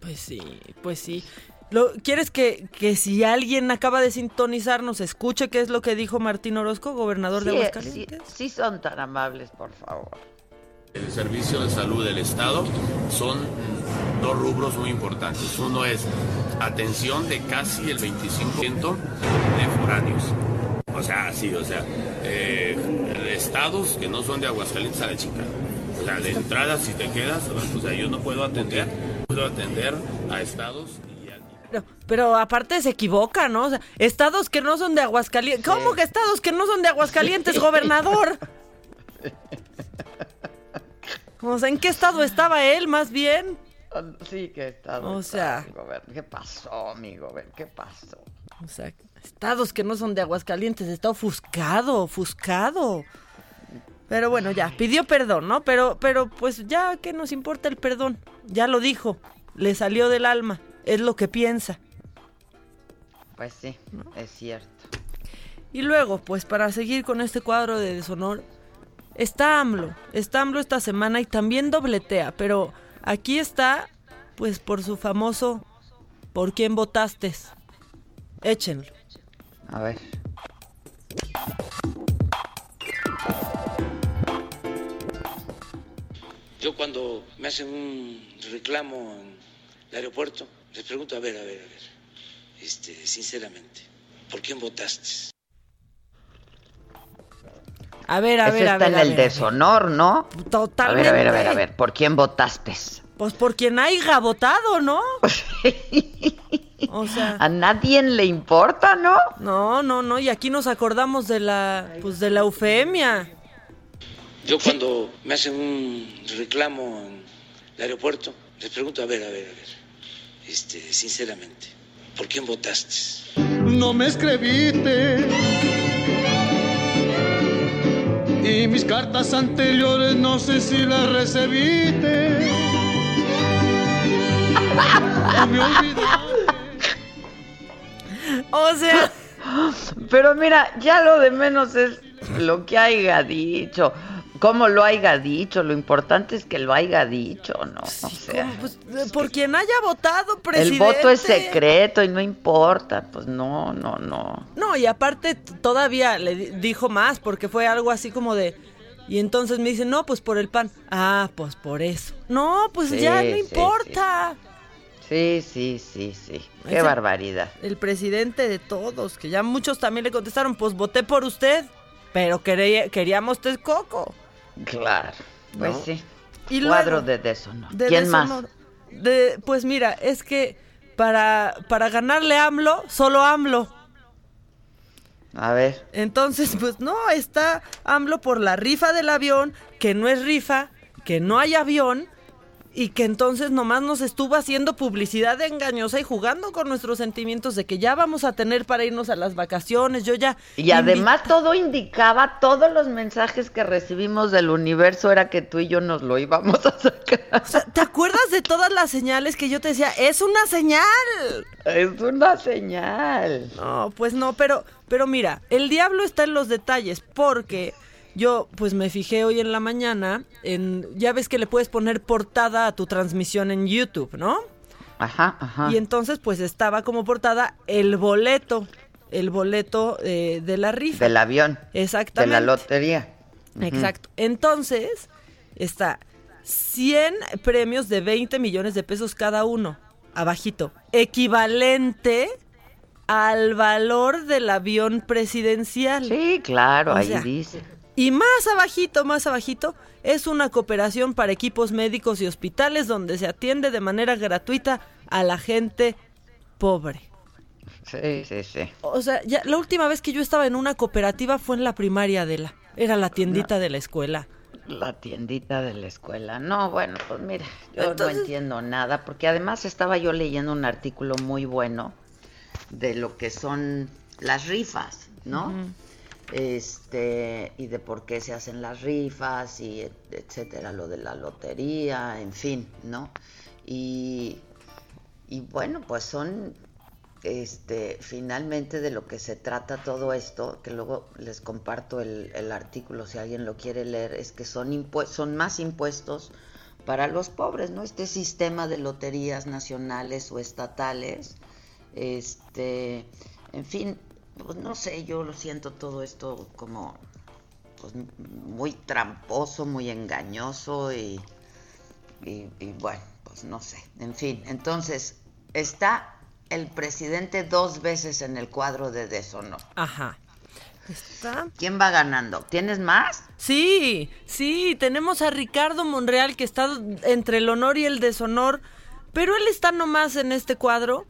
Pues sí, pues sí. Lo, ¿Quieres que, que si alguien acaba de sintonizarnos escuche qué es lo que dijo Martín Orozco, gobernador de Sí, sí, Aguascalientes? sí son tan amables, por favor. El Servicio de Salud del Estado son dos rubros muy importantes. Uno es atención de casi el 25% de foráneos. O sea, sí, o sea, eh, estados que no son de Aguascalientes a la chica. O sea, de entrada, si te quedas, o sea, yo no puedo atender, atender a estados Pero, pero aparte se equivoca, ¿no? O sea, estados que no son de Aguascalientes. ¿Cómo que estados que no son de Aguascalientes, gobernador? O sea, ¿en qué estado estaba él, más bien? Sí, que estado. O sea. ¿Qué pasó, amigo? ¿Qué pasó? O sea, estados que no son de Aguascalientes, está ofuscado, ofuscado. Pero bueno, ya, pidió perdón, ¿no? Pero, pero pues ya, ¿qué nos importa el perdón? Ya lo dijo, le salió del alma, es lo que piensa. Pues sí, es cierto. Y luego, pues para seguir con este cuadro de deshonor, está AMLO, está AMLO esta semana y también dobletea, pero aquí está, pues por su famoso, ¿por quién votaste? Échenlo. A ver. Yo cuando me hacen un reclamo en el aeropuerto, les pregunto, a ver, a ver, a ver, este, sinceramente, ¿por quién votaste? A ver, a Eso ver, a está ver. en a el ver. deshonor, ¿no? Totalmente. A ver, a ver, a ver, a ver. ¿Por quién votaste? Pues por quien haya votado, ¿no? O sea. [LAUGHS] A nadie le importa, ¿no? No, no, no. Y aquí nos acordamos de la, pues de la eufemia. Yo cuando me hacen un reclamo en el aeropuerto, les pregunto, a ver, a ver, a ver, este, sinceramente, ¿por quién votaste? No me escribiste. Y mis cartas anteriores no sé si las recibiste. O me olvidaste. O sea. [GASPS] Pero mira, ya lo de menos es lo que haya dicho. Cómo lo haya dicho, lo importante es que lo haya dicho, ¿no? O sea, Pues, eh, por quien haya votado, el presidente. voto es secreto y no importa. Pues no, no, no. No, y aparte todavía le di- dijo más, porque fue algo así como de... Y entonces me dice, no, pues por el pan. Ah, pues por eso. No, pues Sí, ya no sí, importa. Sí, sí, sí, sí. Qué el- barbaridad. El presidente de todos, que ya muchos también le contestaron, pues voté por usted, pero quería- queríamos Texcoco. Claro. Pues ¿No? sí. Y Cuadro luego, de deshonor. de ¿Quién más? De, pues mira, es que para, para ganarle a AMLO, solo AMLO. A ver. Entonces, pues no, está AMLO por la rifa del avión, que no es rifa, que no hay avión, y que entonces nomás nos estuvo haciendo publicidad engañosa y jugando con nuestros sentimientos de que ya vamos a tener para irnos a las vacaciones. Yo ya. Y además todo indicaba, todos los mensajes que recibimos del universo era que tú y yo nos lo íbamos a sacar. O sea, ¿te acuerdas de todas las señales que yo te decía? ¡Es una señal! Es una señal. No, pues no, pero, pero mira, el diablo está en los detalles, porque yo pues me fijé hoy en la mañana en, ya ves que le puedes poner portada a tu transmisión en YouTube, ¿no? Ajá, ajá. Y entonces pues estaba como portada el boleto, el boleto eh, de la rifa. Del avión. Exactamente. De la lotería. Exacto. Entonces, está 100 premios de 20 millones de pesos cada uno, abajito, equivalente al valor del avión presidencial. Sí, claro, O ahí sea, dice. Y más abajito, más abajito, es una cooperación para equipos médicos y hospitales donde se atiende de manera gratuita a la gente pobre. Sí, sí, sí. O sea, ya, la última vez que yo estaba en una cooperativa fue en la primaria de la. Era la tiendita de la escuela. La tiendita de la escuela. No, bueno, pues mira, yo Entonces- no entiendo nada, porque además estaba yo leyendo un artículo muy bueno de lo que son las rifas, ¿no? Este, y de por qué se hacen las rifas y et- etcétera, lo de la lotería, en fin, ¿no? Y, y bueno, pues son este, finalmente de lo que se trata todo esto, que luego les comparto el, el artículo si alguien lo quiere leer, es que son, son más impuestos para los pobres, ¿no? Este sistema de loterías nacionales o estatales, este, en fin, pues no sé, yo lo siento todo esto como pues, muy tramposo, muy engañoso y, y, y bueno, pues no sé. En fin, entonces está el presidente dos veces en el cuadro de deshonor. Ajá. Está. ¿Quién va ganando? ¿Tienes más? Sí, sí, tenemos a Ricardo Monreal que está entre el honor y el deshonor, pero él está nomás en este cuadro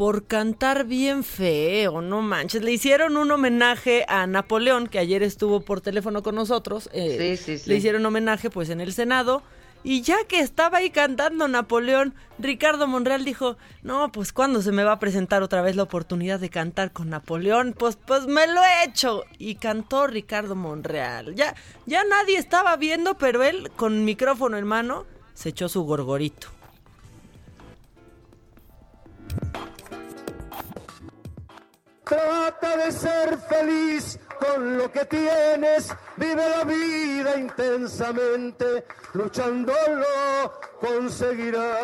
por cantar bien feo, no manches. Le hicieron un homenaje a Napoleón, que ayer estuvo por teléfono con nosotros. eh, Sí, sí, sí. Le hicieron homenaje pues en el Senado. Y ya que estaba ahí cantando Napoleón, Ricardo Monreal dijo, no, pues ¿cuándo se me va a presentar otra vez la oportunidad de cantar con Napoleón? Pues, pues me lo he hecho. Y cantó Ricardo Monreal. Ya, ya nadie estaba viendo, pero él con micrófono en mano se echó su gorgorito. Trata de ser feliz con lo que tienes, vive la vida intensamente, luchando lo conseguirás.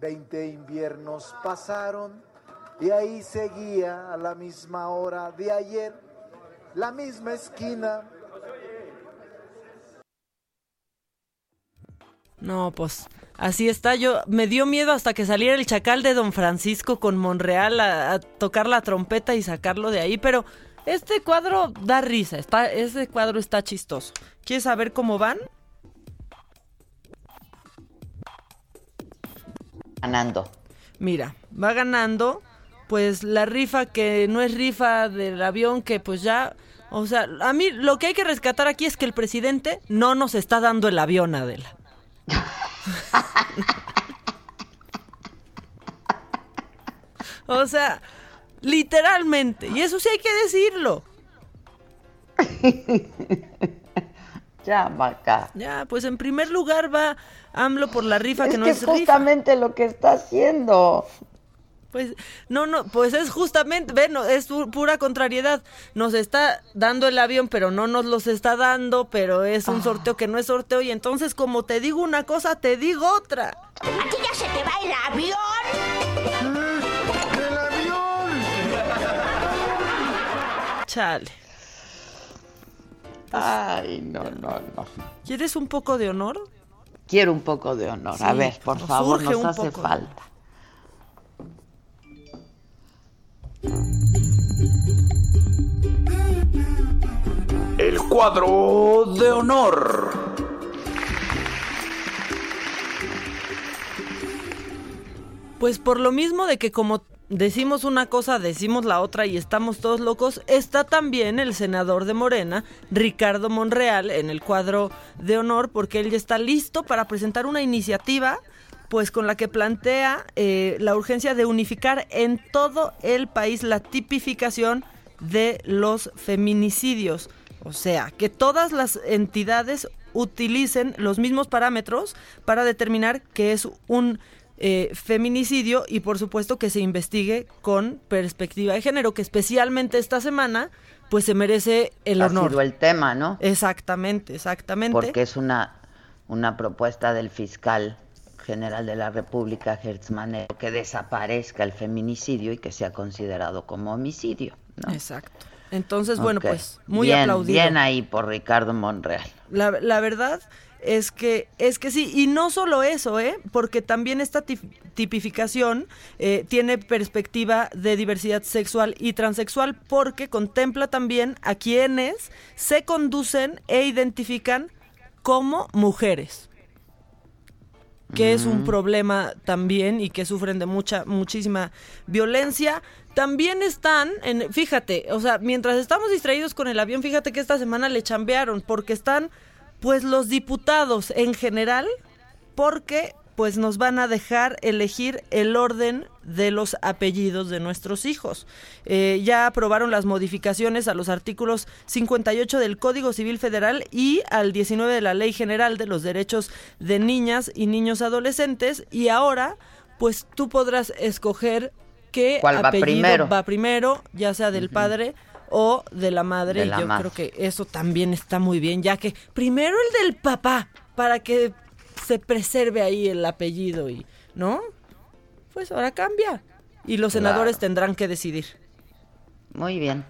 Veinte inviernos pasaron y ahí seguía a la misma hora de ayer, la misma esquina. No, pues así está. Yo me dio miedo hasta que saliera el chacal de Don Francisco con Monreal a, a tocar la trompeta y sacarlo de ahí, pero este cuadro da risa, está, ese cuadro está chistoso. ¿Quieres saber cómo van? Ganando. Mira, va ganando, pues la rifa que no es rifa del avión, que pues ya, o sea, a mí lo que hay que rescatar aquí es que el presidente no nos está dando el avión, Adela. [LAUGHS] [LAUGHS] o sea, literalmente, y eso sí hay que decirlo. [LAUGHS] Ya, Maca. Ya, pues en primer lugar va AMLO por la rifa Es que no que es rifa. justamente lo que está haciendo. Pues no, no, pues es justamente, ven, no, es pu- pura contrariedad. Nos está dando el avión, pero no nos los está dando, pero es un sorteo que no es sorteo. Y entonces, como te digo una cosa, te digo otra. ¿Aquí ya se te va el avión? ¡El avión! Chale. Ay, no, no, no. ¿Quieres un poco de honor? Quiero un poco de honor. A ver, por nos favor, nos hace poco. falta. El cuadro de honor. Pues por lo mismo de que como decimos una cosa, decimos la otra y estamos todos locos, está también el senador de Morena, Ricardo Monreal, en el cuadro de honor, porque él ya está listo para presentar una iniciativa, pues con la que plantea eh, la urgencia de unificar en todo el país la tipificación de los feminicidios. O sea, que todas las entidades utilicen los mismos parámetros para determinar que es un eh, feminicidio y por supuesto que se investigue con perspectiva de género, que especialmente esta semana pues se merece el ha honor. sido el tema, ¿no? Exactamente, exactamente. Porque es una, una propuesta del fiscal general de la República, Gertz Manero, que desaparezca el feminicidio y que sea considerado como homicidio. ¿no? Exacto. Entonces, bueno, pues muy bien, aplaudido. Bien ahí por Ricardo Monreal. La, la verdad es que es que sí, y no solo eso, ¿eh? porque también esta tif- tipificación eh, tiene perspectiva de diversidad sexual y transexual, porque contempla también a quienes se conducen e identifican como mujeres que es un Mm. problema también y que sufren de mucha, muchísima violencia. También están, en, fíjate, o sea, mientras estamos distraídos con el avión, fíjate que esta semana le chambearon, porque están, pues, los diputados en general, porque, pues, nos van a dejar elegir el orden de los apellidos de nuestros hijos. Eh, ya aprobaron las modificaciones a los artículos 58 del Código Civil Federal y al 19 de la Ley General de los Derechos de Niñas y Niños Adolescentes y ahora pues tú podrás escoger qué ¿Cuál va apellido primero? va primero, ya sea del padre o de la madre. De y la yo madre. creo que eso también está muy bien, ya que primero el del papá para que se preserve ahí el apellido y, ¿no? Pues ahora cambia. Y los Claro. senadores tendrán que decidir. Muy bien.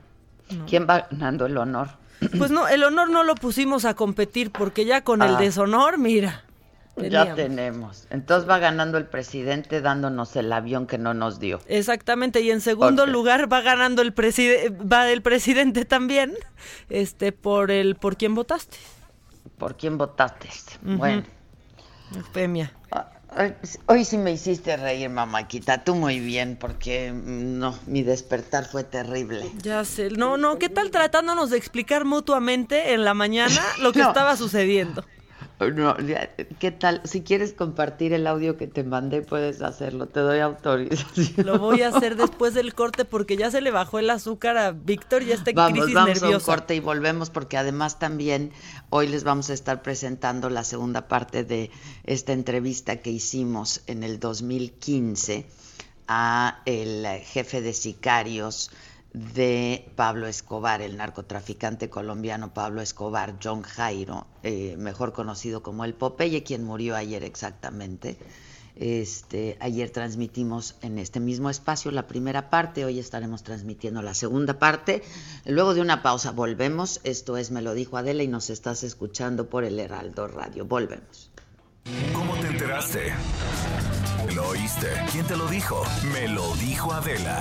No. ¿Quién va ganando el honor? [CLEARS THROAT] Pues no, el honor no lo pusimos a competir porque ya con el Ah. deshonor, mira. Ya tenemos. Entonces va ganando el presidente dándonos el avión que no nos dio. Exactamente, y en segundo lugar va ganando el presidente, va el presidente también, este, por el, por quién votaste. ¿Por quién votaste? Bueno. Femia. Ay, Hoy sí me hiciste reír, mamáquita. Tú muy bien, porque mm, no, mi despertar fue terrible. Ya sé, no, no, ¿qué tal tratándonos de explicar mutuamente en la mañana lo que No. estaba sucediendo? No, ¿qué tal? Si quieres compartir el audio que te mandé, puedes hacerlo. Te doy autorización. Lo voy a hacer [LAUGHS] después del corte porque ya se le bajó el azúcar a Víctor y está en Vamos, crisis vamos a un nerviosa. corte y volvemos porque además también hoy les vamos a estar presentando la segunda parte de esta entrevista que hicimos en el 2015 a el jefe de sicarios de Pablo Escobar, el narcotraficante colombiano Pablo Escobar, John Jairo, eh, mejor conocido como el Popeye, quien murió ayer exactamente. Este, ayer transmitimos en este mismo espacio la primera parte, hoy estaremos transmitiendo la segunda parte. Luego de una pausa volvemos. Esto es Me lo dijo Adela y nos estás escuchando por el Heraldo Radio. Volvemos. ¿Cómo te enteraste? ¿Lo oíste? ¿Quién te lo dijo? Me lo dijo Adela.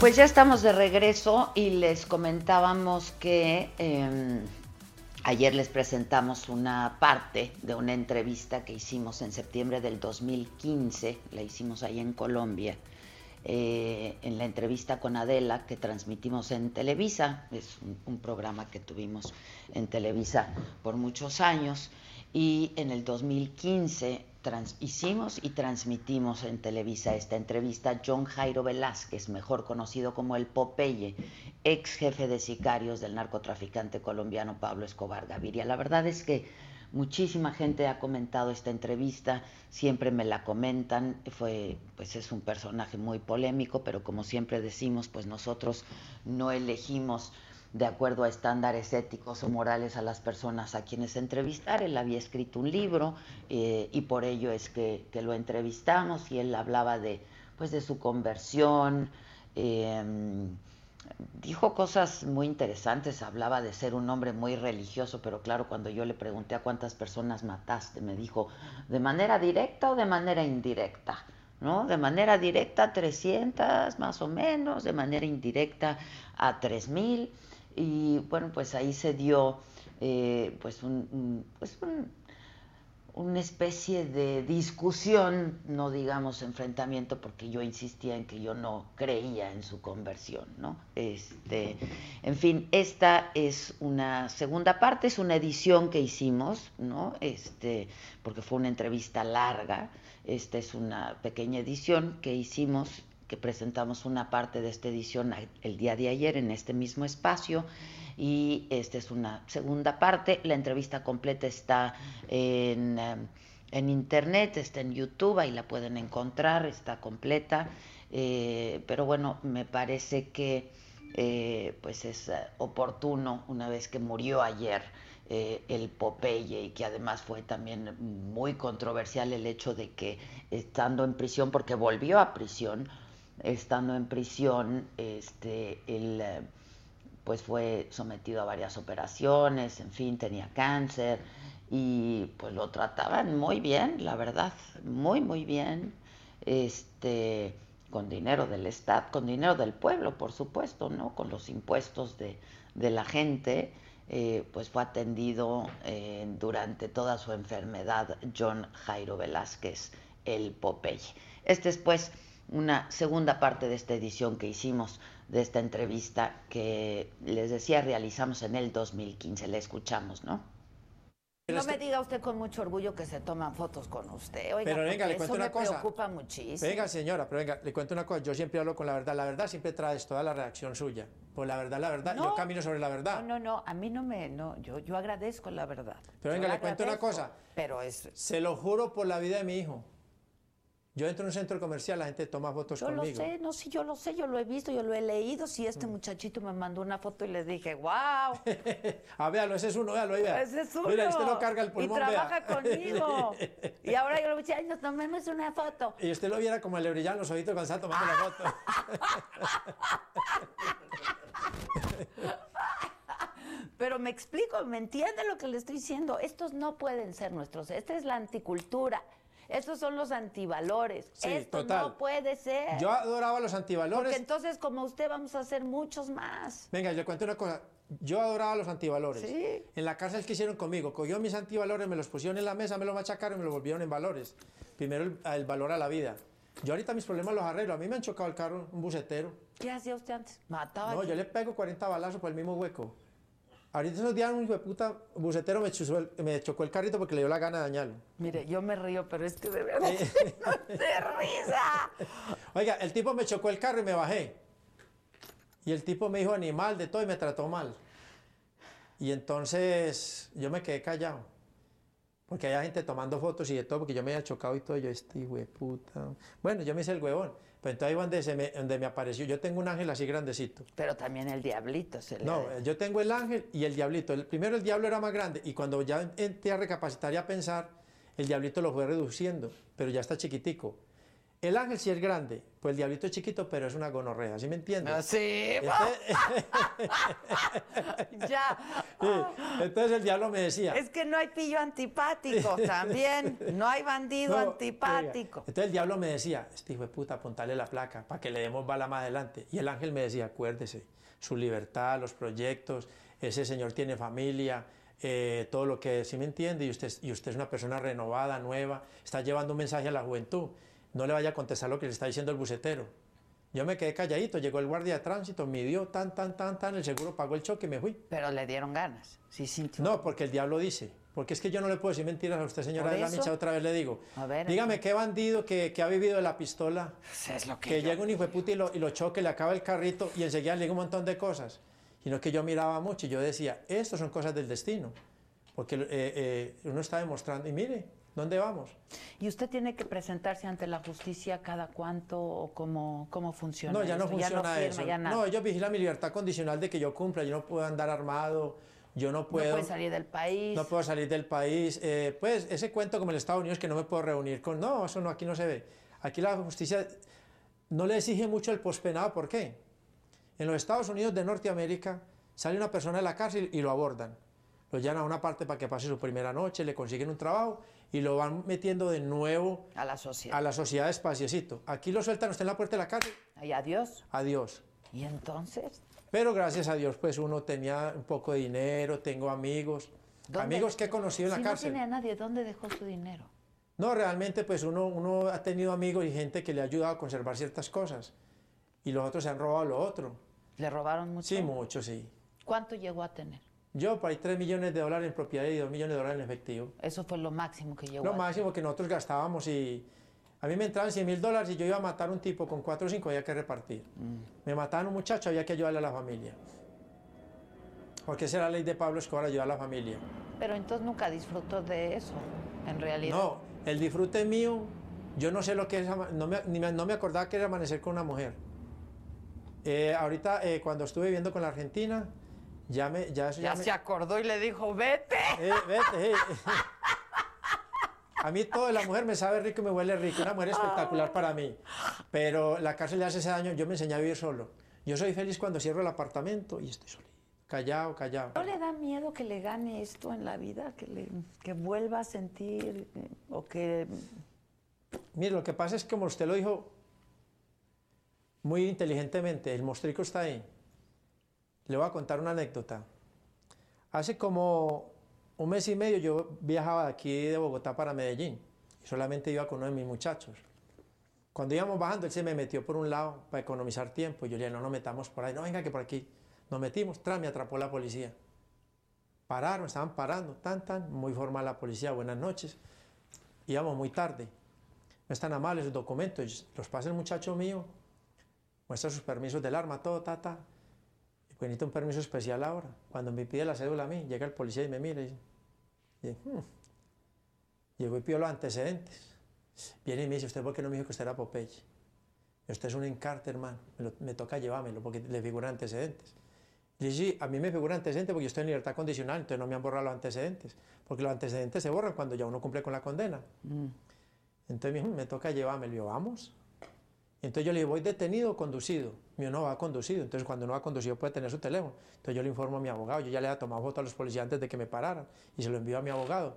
Pues ya estamos de regreso y les comentábamos que eh, ayer les presentamos una parte de una entrevista que hicimos en septiembre del 2015, la hicimos ahí en Colombia, eh, en la entrevista con Adela que transmitimos en Televisa, es un programa que tuvimos en Televisa por muchos años, y en el 2015 trans- hicimos y transmitimos en Televisa esta entrevista a John Jairo Velázquez, mejor conocido como el Popeye, ex jefe de sicarios del narcotraficante colombiano Pablo Escobar Gaviria. La verdad es que muchísima gente ha comentado esta entrevista, siempre me la comentan, fue pues es un personaje muy polémico, pero como siempre decimos, pues nosotros no elegimos de acuerdo a estándares éticos o morales a las personas a quienes entrevistar. Él había escrito un libro eh, y por ello es que, que lo entrevistamos y él hablaba de, pues, de su conversión. eh, dijo cosas muy interesantes, hablaba de ser un hombre muy religioso, pero claro, cuando yo le pregunté a cuántas personas mataste, me dijo, ¿de manera directa o de manera indirecta? ¿No? De manera directa 300 más o menos, de manera indirecta a 3000 y bueno, pues ahí se dio eh, pues pues un- una especie de discusión, no digamos enfrentamiento, porque yo insistía en que yo no creía en su conversión, ¿no? Este, en fin, esta es una segunda parte, es una edición que hicimos, ¿no? Este, porque fue una entrevista larga. Esta es una pequeña edición que hicimos, que presentamos una parte de esta edición el día de ayer en este mismo espacio y esta es una segunda parte. La entrevista completa está en, eh, en internet, está en YouTube, ahí la pueden encontrar, está completa. Eh, pero bueno, me parece que eh, pues es oportuno una vez que murió ayer el Popeye y que además fue también muy controversial el hecho de que estando en prisión, porque volvió a prisión, estando en prisión, este, él eh, pues fue sometido a varias operaciones, en fin, tenía cáncer y pues lo trataban muy bien, la verdad, muy muy bien, este, con dinero del Estado, con dinero del pueblo, por supuesto, ¿no? Con los impuestos de, de la gente, eh, pues fue atendido eh, durante toda su enfermedad John Jairo Velázquez, el Popeye. Este es pues una segunda parte de esta edición que hicimos de esta entrevista que les decía realizamos en el 2015. La escuchamos, ¿no? No me diga usted con mucho orgullo que se toman fotos con usted. Oiga, Pero venga, le cuento eso una me cosa. preocupa muchísimo. Venga, señora, pero venga, le cuento una cosa. Yo siempre hablo con la verdad. La verdad siempre trae toda la reacción suya. Pues la verdad, la verdad. No. Yo camino sobre la verdad. No, no, no, a mí no me, no, yo, yo agradezco la verdad. Pero Yo venga, la le cuento una cosa. Pero es, Se lo juro por la vida de mi hijo. Yo entro en un centro comercial, la gente toma fotos yo conmigo. lo sé, no, sí, yo lo sé, yo lo he visto, yo lo he leído. Si este Mm. muchachito me mandó una foto y le dije, wow, [LAUGHS] Ah, véalo, ese es uno, véalo ahí, ese es uno. Mira, este lo carga el pulmón, Y trabaja vea. conmigo. [LAUGHS] y ahora yo le voy a ay, nos tomemos una foto. Y usted lo viera como le brillan los ojitos cuando está tomando la [LAUGHS] foto. Pero me explico, ¿me entiende lo que le estoy diciendo? Estos no pueden ser nuestros, esta es la anticultura. Estos son los antivalores. Sí, Esto total. no puede ser. Yo adoraba los Porque antivalores. entonces, como usted, vamos a hacer muchos más. Venga, le cuento una cosa. Yo adoraba los antivalores. Sí. En la cárcel que hicieron conmigo, cogió mis antivalores, me los pusieron en la mesa, me los machacaron y me los volvieron en valores. Primero el, el valor a la vida. Yo ahorita mis problemas los arreglo. A mí me han chocado el carro, un bucetero. ¿Qué hacía usted antes? Mataba. No, yo le pego 40 balazos por el mismo hueco. Ahorita esos días un hijo de puta bucetero me, chuzó el- me chocó el carrito porque le dio la gana de dañarlo. Mire, yo me río, pero es que de verdad no [LAUGHS] de risa. Oiga, el tipo me chocó el carro y me bajé. Y el tipo me dijo animal de todo y me trató mal. Y entonces yo me quedé callado. Porque había gente tomando fotos y de todo, porque yo me había chocado y todo. y Yo, este hijo de puta. Bueno, yo me hice el huevón. Pero entonces ahí donde, se me, donde me apareció. Yo tengo un ángel así grandecito. Pero también el diablito se le No, yo tengo el ángel y el diablito. El, primero el diablo era más grande y cuando ya entré a recapacitar y a pensar, el diablito lo fue reduciendo, pero ya está chiquitico. El ángel sí es grande, pues el diablito es chiquito, pero es una gonorrea, ¿sí me entiendes? Ah, sí. [LAUGHS] ya. [LAUGHS] Sí, Entonces el diablo me decía. Es que no hay pillo antipático [LAUGHS] también. No hay bandido No, antipático. Entonces el diablo me decía, este hijo de puta, apuntale la placa para que le demos bala más adelante. Y el ángel me decía, acuérdese, su libertad, los proyectos, ese señor tiene familia, eh, todo lo que, sí me entiende, y usted, y usted es una persona renovada, nueva, está llevando un mensaje a la juventud. No le vaya a contestar lo que le está diciendo el bucetero. Yo me quedé calladito, llegó el guardia de tránsito, midió tan, tan, tan, tan, el seguro pagó el choque y me fui. Pero le dieron ganas. Sí, sintió. No, porque el diablo dice. Porque es que yo no le puedo decir mentiras a usted, señora de la Micha, otra vez le digo. A ver, Dígame qué bandido que, que ha vivido de la pistola. es lo que que yo- llega un hijo de puta y lo, y lo choque, le acaba el carrito y enseguida le diga un montón de cosas. Sino que yo miraba mucho y yo decía, esto son cosas del destino. Porque eh, eh, uno está demostrando, y mire, ¿dónde vamos? ¿Y usted tiene que presentarse ante la justicia cada cuánto o cómo, cómo funciona No, ya no eso? funciona firma, eso. ya nada. no, ellos vigilan mi libertad condicional de que yo cumpla, yo no puedo andar armado, yo no No puedo... salir del país. No puedo salir del país. eh, pues ese cuento como en Estados Unidos que no me puedo reunir con... No, eso no, aquí no se ve. Aquí la justicia no le exige mucho el pospenado. ¿Por qué? En los Estados Unidos de Norteamérica sale una persona de la cárcel y lo abordan. Lo llevan a una parte para que pase su primera noche, le consiguen un trabajo y lo van metiendo de nuevo a la sociedad. A la sociedad despaciosito. Aquí lo sueltan, usted en la puerta de la cárcel. Y adiós. Adiós. ¿Y entonces? Pero gracias a Dios, pues uno tenía un poco de dinero, tengo amigos. ¿Dónde- Amigos que he conocido en si la cárcel. no tiene a nadie, ¿dónde dejó su dinero? No, realmente pues uno, uno ha tenido amigos y gente que le ha ayudado a conservar ciertas cosas. Y los otros se han robado lo otro. ¿Le robaron mucho? Sí, mucho, sí. ¿Cuánto llegó a tener? Yo por ahí 3 millones de dólares en propiedad y 2 millones de dólares en efectivo. Eso fue lo máximo que llegó Lo máximo que nosotros gastábamos y a mí me entraban 100 mil dólares y yo iba a matar a un tipo con 4 o 5 había que repartir. Me mataban a un muchacho, había que ayudarle a la familia. Porque esa era la ley de Pablo Escobar, ayudar a la familia. Pero entonces nunca disfrutó de eso, en realidad. No, el disfrute mío, yo no sé lo que es, no me, ni me- no me acordaba que era amanecer con una mujer. Eh, ahorita, eh, cuando estuve viviendo con la Argentina, ya me... Ya, eso Ya me- se acordó y le dijo, vete. Eh, vete, eh. [LAUGHS] A mí todo de la mujer me sabe rico y me huele rico, una mujer espectacular para mí. Pero la cárcel le hace ese daño, yo me enseñé a vivir solo. Yo soy feliz cuando cierro el apartamento y estoy solito, callado, callado. ¿No le da miedo que le gane esto en la vida? Que, le, que vuelva a sentir eh, o que... Mire, lo que pasa es que como usted lo dijo muy inteligentemente, el mostrico está ahí. Le voy a contar una anécdota. Hace como un mes y medio yo viajaba de aquí de Bogotá para Medellín y solamente iba con uno de mis muchachos. Cuando íbamos bajando, él se me metió por un lado para economizar tiempo. Yo le dije, no nos metamos por ahí. No, venga, que por aquí. Nos metimos, tras, me atrapó la policía. Pararon, estaban parando, tan, tan, muy formal la policía, buenas noches. Íbamos muy tarde. No están amables sus documentos, los pasa el muchacho mío, muestra sus permisos del arma, todo, ta, ta. Pues necesito un permiso especial ahora. Cuando me pide la cédula a mí, llega el policía y me mira y dice, y, "Hmm". Llegó y pidió los antecedentes. Viene y me dice, ¿usted por qué no me dijo que usted era Popeye? Usted es un encarte, hermano. Me, lo- me toca llevármelo porque le figuran antecedentes. Y le dije, sí, a mí me figuran antecedentes porque yo estoy en libertad condicional, entonces no me han borrado los antecedentes. Porque los antecedentes se borran cuando ya uno cumple con la condena. Entonces me dijo, me toca llevármelo. Yo, vamos. Entonces yo le dije, ¿voy detenido o conducido? Mío no va conducido. Entonces cuando no va conducido puede tener su teléfono. Entonces yo le informo a mi abogado. Yo ya le había tomado foto a los policías antes de que me pararan y se lo envío a mi abogado.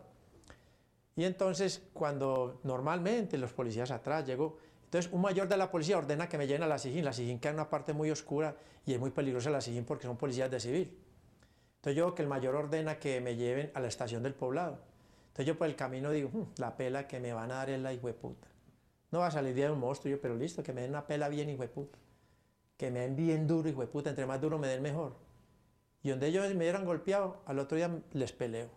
Y entonces cuando normalmente los policías atrás llegó, entonces un mayor de la policía ordena que me lleven a la SIGIN. La SIGIN queda en una parte muy oscura y es muy peligrosa la SIGIN porque son policías de civil. Entonces yo que el mayor ordena que me lleven a la estación del poblado. Entonces yo por el camino digo, "Hmm, la pela que me van a dar es la hijueputa. No va a salir día de un monstruo, yo, pero listo, que me den una pela bien hijueputa. Que me den bien duro, hijueputa, entre más duro me den mejor. Y donde ellos me hubieran golpeado, al otro día les peleo.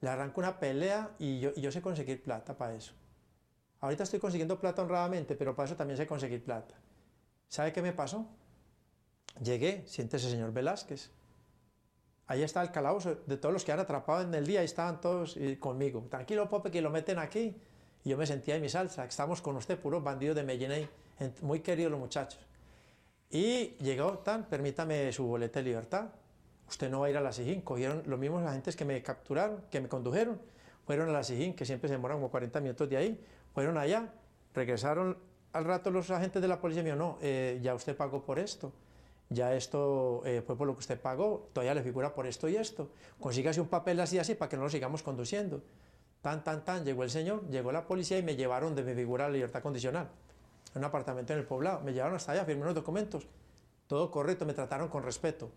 Le arranco una pelea y yo, sé conseguir plata para eso. Ahorita estoy consiguiendo plata honradamente, pero para eso también sé conseguir plata. ¿Sabe qué me pasó? Llegué, siéntese señor Velázquez. Ahí está el calabozo de todos los que han atrapado en el día, ahí estaban todos y conmigo. Tranquilo, Pope, que lo meten aquí. Y yo me sentía en mi salsa, estamos con usted, puros bandidos de ahí, muy queridos los muchachos. Y llegó, tan, permítame su boleta de libertad. Usted no va a ir a la SIGIN. Cogieron los mismos agentes que me capturaron, que me condujeron. Fueron a la SIGIN, que siempre se demoran como 40 minutos de ahí. Fueron allá, regresaron al rato los agentes de la policía. Me dijo, no, eh, ya usted pagó por esto. Ya esto eh, fue por lo que usted pagó. Todavía le figura por esto y esto. Consígase un papel así, así, para que no lo sigamos conduciendo. Tan, tan, tan. Llegó el señor, llegó la policía y me llevaron de mi figura a la libertad condicional. En un apartamento en el poblado. Me llevaron hasta allá, firmé unos documentos. Todo correcto, me trataron con respeto.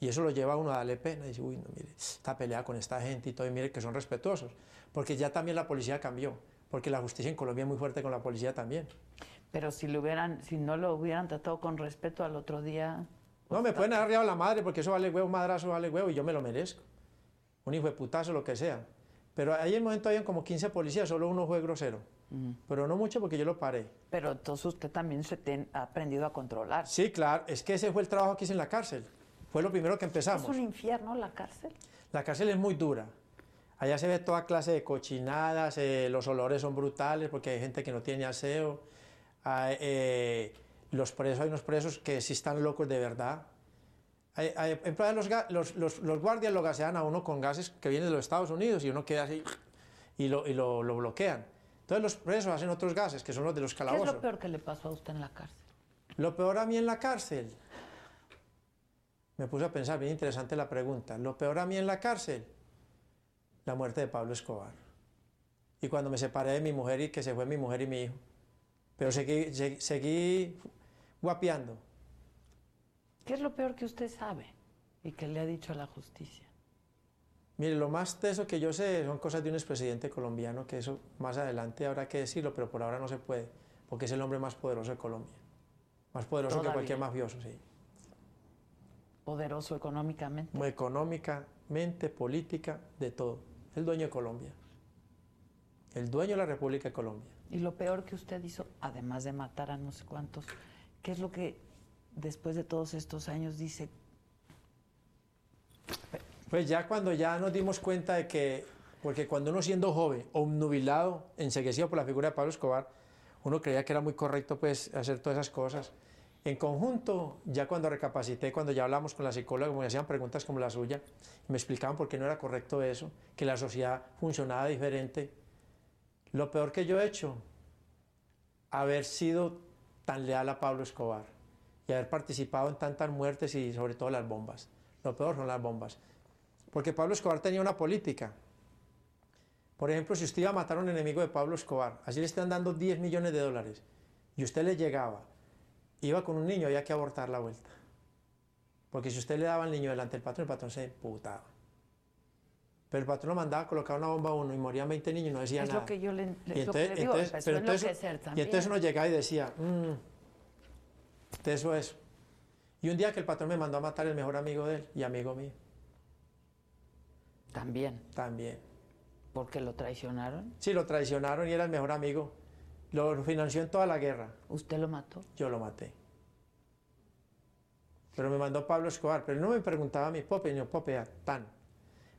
Y eso lo lleva a uno a darle pena. Y dice, uy, no, mire, esta pelea con esta gente y todo, y mire que son respetuosos. Porque ya también la policía cambió. Porque la justicia en Colombia es muy fuerte con la policía también. Pero si lo hubieran, si no lo hubieran tratado con respeto al otro día, No, me pueden haber arriba la madre porque eso vale huevo, madrazo vale huevo y yo me lo merezco. Un hijo de putazo, lo que sea. Pero ahí en el momento habían como 15 policías, solo uno fue grosero. Pero no mucho porque yo lo paré. pero entonces usted también se ten- ha aprendido a controlar. Sí, claro, es que ese fue el trabajo que hice en la cárcel. Fue lo primero que empezamos. Es un infierno la cárcel. La cárcel es muy dura. Allá se ve toda clase de cochinadas, eh, los olores son brutales porque hay gente que no tiene aseo. Eh, los presos, hay unos presos que sí están locos de verdad. En plan, los, los, los- los guardias lo gasean a uno con gases que vienen de los Estados Unidos y uno queda así y lo, y lo, lo bloquean. Entonces los presos hacen otros gases que son los de los ¿Qué es calabozos. lo peor que le pasó a usted en la cárcel? Lo peor a mí en la cárcel. Me puse a pensar, bien interesante la pregunta. Lo peor a mí en la cárcel, la muerte de Pablo Escobar. Y cuando me separé de mi mujer y que se fue mi mujer y mi hijo. Pero seguí, seguí guapeando. ¿Qué es lo peor que usted sabe y que le ha dicho a la justicia? Mire, lo más teso que yo sé son cosas de un expresidente colombiano, que eso más adelante habrá que decirlo, pero por ahora no se puede, porque es el hombre más poderoso de Colombia. Más poderoso Todavía. que cualquier mafioso, sí. Poderoso económicamente. Económicamente, política, de todo. El dueño de Colombia. El dueño de la República de Colombia. Y lo peor que usted hizo, además de matar a no sé cuántos, ¿qué es lo que después de todos estos años dice? Pues ya cuando ya nos dimos cuenta de que, porque cuando uno siendo joven, obnubilado, enseguecido por la figura de Pablo Escobar, uno creía que era muy correcto pues hacer todas esas cosas. En conjunto, ya cuando recapacité, cuando ya hablamos con la psicóloga, me hacían preguntas como la suya, me explicaban por qué no era correcto eso, que la sociedad funcionaba diferente. Lo peor que yo he hecho, haber sido tan leal a Pablo Escobar y haber participado en tantas muertes y sobre todo las bombas. Lo peor son las bombas. Porque Pablo Escobar tenía una política. Por ejemplo, si usted iba a matar a un enemigo de Pablo Escobar, así le están dando 10 millones de dólares, y usted le llegaba, iba con un niño, había que abortar la vuelta. Porque si usted le daba al niño delante del patrón, el patrón se emputaba. Pero el patrón lo mandaba a colocar una bomba a uno y morían 20 niños y no decía Es nada. lo que yo le, Y es lo que le digo, pero entonces- enloquecer y entonces uno llegaba y decía, mmm, eso es. Y un día que el patrón me mandó a matar el mejor amigo de él y amigo mío. También. También. ¿Por qué lo traicionaron? Sí, lo traicionaron y era el mejor amigo. Lo financió en toda la guerra. ¿Usted lo mató? Yo lo maté. Pero me mandó Pablo Escobar, pero no me preguntaba a mi Pope, ni Pope, a tan.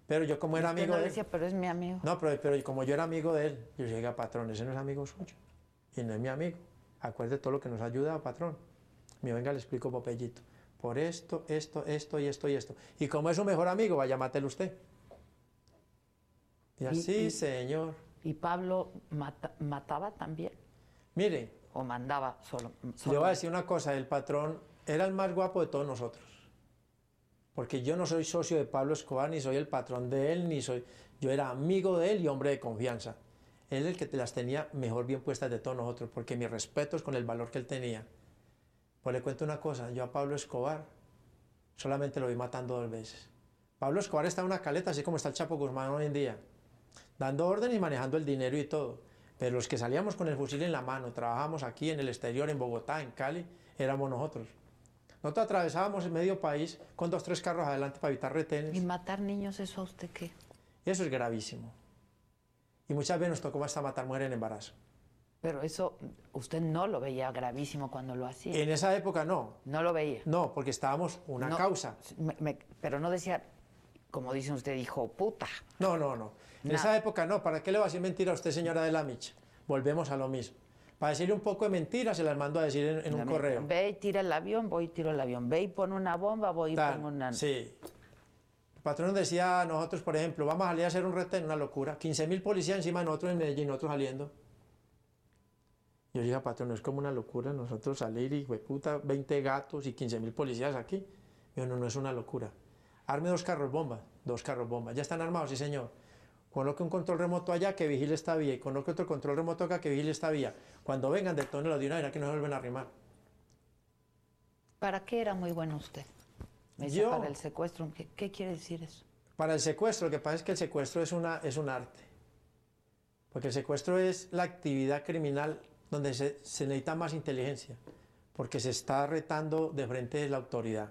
Pero yo como era amigo no de él. decía, pero es mi amigo. No, pero, pero como yo era amigo de él, yo llegué a patrón, ese no es amigo suyo. Y no es mi amigo. Acuerde todo lo que nos ha ayudado, patrón. Me venga, le explico, Popeyito. Por esto, esto, esto y esto y esto. Y como es su mejor amigo, vaya, mátelo usted. Y Y- así, y- señor. ¿Y Pablo mata- mataba también? Mire, ¿O mandaba solo? le solo- voy a decir una cosa, el patrón era el más guapo de todos nosotros. Porque yo no soy socio de Pablo Escobar, ni soy el patrón de él, ni soy... Yo era amigo de él y hombre de confianza. Él es el que te las tenía mejor bien puestas de todos nosotros, porque mis respetos con el valor que él tenía. Pues le cuento una cosa, yo a Pablo Escobar solamente lo vi matando dos veces. Pablo Escobar está en una caleta, así como está el Chapo Guzmán hoy en día, dando orden y manejando el dinero y todo. Pero los que salíamos con el fusil en la mano, trabajamos aquí en el exterior, en Bogotá, en Cali, éramos nosotros. Nosotros atravesábamos el medio país con dos, tres carros adelante para evitar retenes. ¿Y matar niños, eso a usted qué? Eso es gravísimo. Y muchas veces nos tocó hasta matar mujeres en embarazo. Pero eso usted no lo veía gravísimo cuando lo hacía. En esa época no. No lo veía. No, porque estábamos una No, causa. me- me- pero no decía, como dice usted, hijo puta. No, no, no. En Nada. esa época no. ¿Para qué le va a decir mentira a usted, señora de la Micha? Volvemos a lo mismo. Para decirle un poco de mentiras, se las mando a decir en, en un correo. Ve y tira el avión, voy y tiro el avión. Ve y pone una bomba, voy y pongo una... Sí. El patrón decía a nosotros, por ejemplo, vamos a salir a hacer un retén, una locura. 15 mil policías encima de nosotros en Medellín, nosotros saliendo. Yo dije, patrón, es como una locura nosotros salir y, puta, 20 gatos y 15 mil policías aquí. Yo, no, no es una locura. Arme dos carros bombas, dos carros bombas. ¿Ya están armados? Sí, señor. Coloque un control remoto allá que vigile esta vía y coloque otro control remoto acá que vigile esta vía. Cuando vengan, detónelo de una que no se vuelven a arrimar. ¿Para qué era muy bueno usted? Me dice, Yo- para el secuestro. ¿Qué, qué quiere decir eso? Para el secuestro, lo que pasa es que el secuestro es, una, es un arte. Porque el secuestro es la actividad criminal donde se, se necesita más inteligencia, porque se está retando de frente de la autoridad.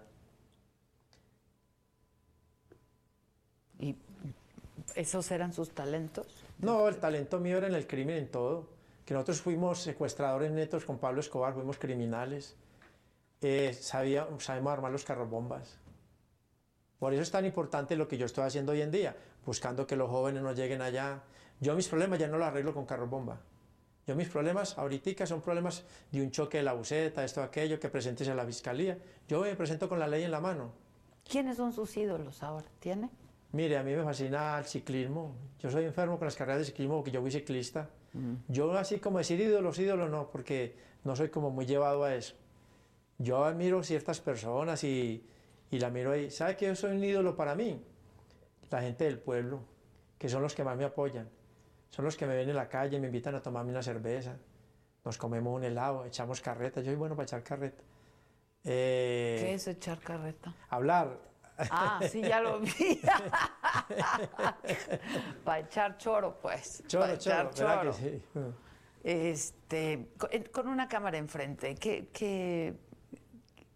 ¿Y esos eran sus talentos? No, el talento mío era en el crimen, en todo. Que nosotros fuimos secuestradores netos con Pablo Escobar, fuimos criminales. Eh, sabía, sabemos armar los carros bombas. Por eso es tan importante lo que yo estoy haciendo hoy en día, buscando que los jóvenes no lleguen allá. Yo mis problemas ya no los arreglo con carros bomba. Yo mis problemas ahorita son problemas de un choque de la buceta, esto, aquello, que presentes a la fiscalía. Yo me presento con la ley en la mano. ¿Quiénes son sus ídolos ahora? ¿Tiene? Mire, a mí me fascina el ciclismo. Yo soy enfermo con las carreras de ciclismo porque yo fui ciclista. Yo así como decir ídolos, ídolos no, porque no soy como muy llevado a eso. Yo admiro ciertas personas y, y la miro ahí. ¿Sabe que yo soy un ídolo para mí? La gente del pueblo, que son los que más me apoyan. Son los que me ven en la calle, me invitan a tomarme una cerveza. Nos comemos un helado, echamos carreta. Yo soy bueno para echar carreta. Eh, ¿Qué es echar carreta? Hablar. Ah, sí, ya lo vi. [LAUGHS] Para echar choro, pues. Choro, para echar choro, ¿verdad que choro. sí? Este, con, eh, con una cámara enfrente, ¿qué, qué,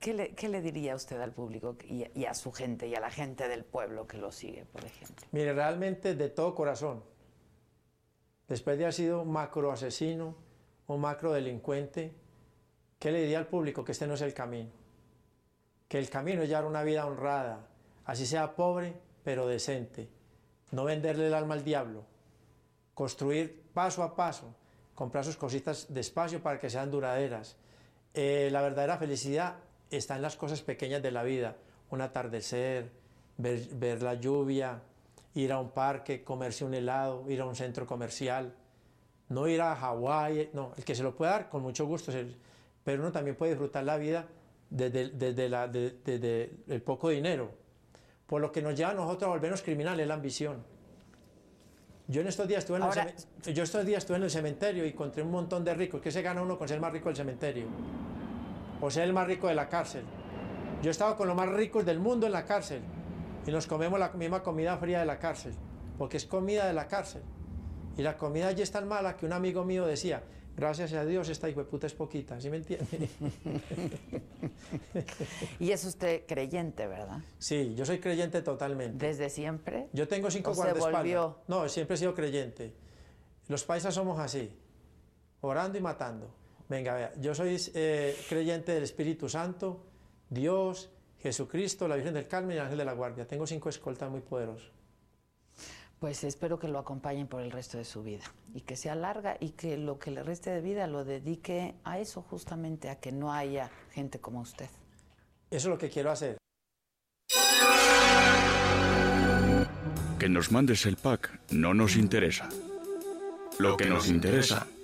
qué le, qué le diría usted al público y, y a su gente y a la gente del pueblo que lo sigue, por ejemplo? Mire, realmente de todo corazón. Después de haber sido macro asesino, un macro delincuente, ¿qué le diría al público? Que este no es el camino. Que el camino es llevar una vida honrada, así sea pobre, pero decente. No venderle el alma al diablo. Construir paso a paso, comprar sus cositas despacio para que sean duraderas. Eh, la verdadera felicidad está en las cosas pequeñas de la vida. Un atardecer, ver la lluvia, ir a un parque, comerse un helado, ir a un centro comercial. No ir a Hawái, no, el que se lo puede dar con mucho gusto, pero uno también puede disfrutar la vida desde, desde la- de- desde el poco dinero. Por lo que nos lleva a nosotros a volvernos criminales, la ambición. Yo en estos días estuve en, Ahora- el, yo estos días estuve en el cementerio y encontré un montón de ricos. ¿Qué se gana uno con ser el más rico del cementerio? O ser el más rico de la cárcel. Yo he estado con los más ricos del mundo en la cárcel y nos comemos la misma comida fría de la cárcel, porque es comida de la cárcel. Y la comida allí es tan mala que un amigo mío decía, Gracias a Dios esta hijo de puta es poquita, ¿sí me entiende? [LAUGHS] y es usted creyente, ¿verdad? Sí, yo soy creyente totalmente. ¿Desde siempre? Yo tengo cinco ¿O se guardaespaldas. No, siempre he sido creyente. Los paisas somos así, orando y matando. Venga, vea, yo soy eh, creyente del Espíritu Santo, Dios, Jesucristo, la Virgen del Carmen y el Ángel de la Guardia. Tengo cinco escoltas muy poderosos. Pues espero que lo acompañen por el resto de su vida y que sea larga y que lo que le reste de vida lo dedique a eso justamente, a que no haya gente como usted. Eso es lo que quiero hacer. Que nos mandes el pack no nos interesa. Lo que nos interesa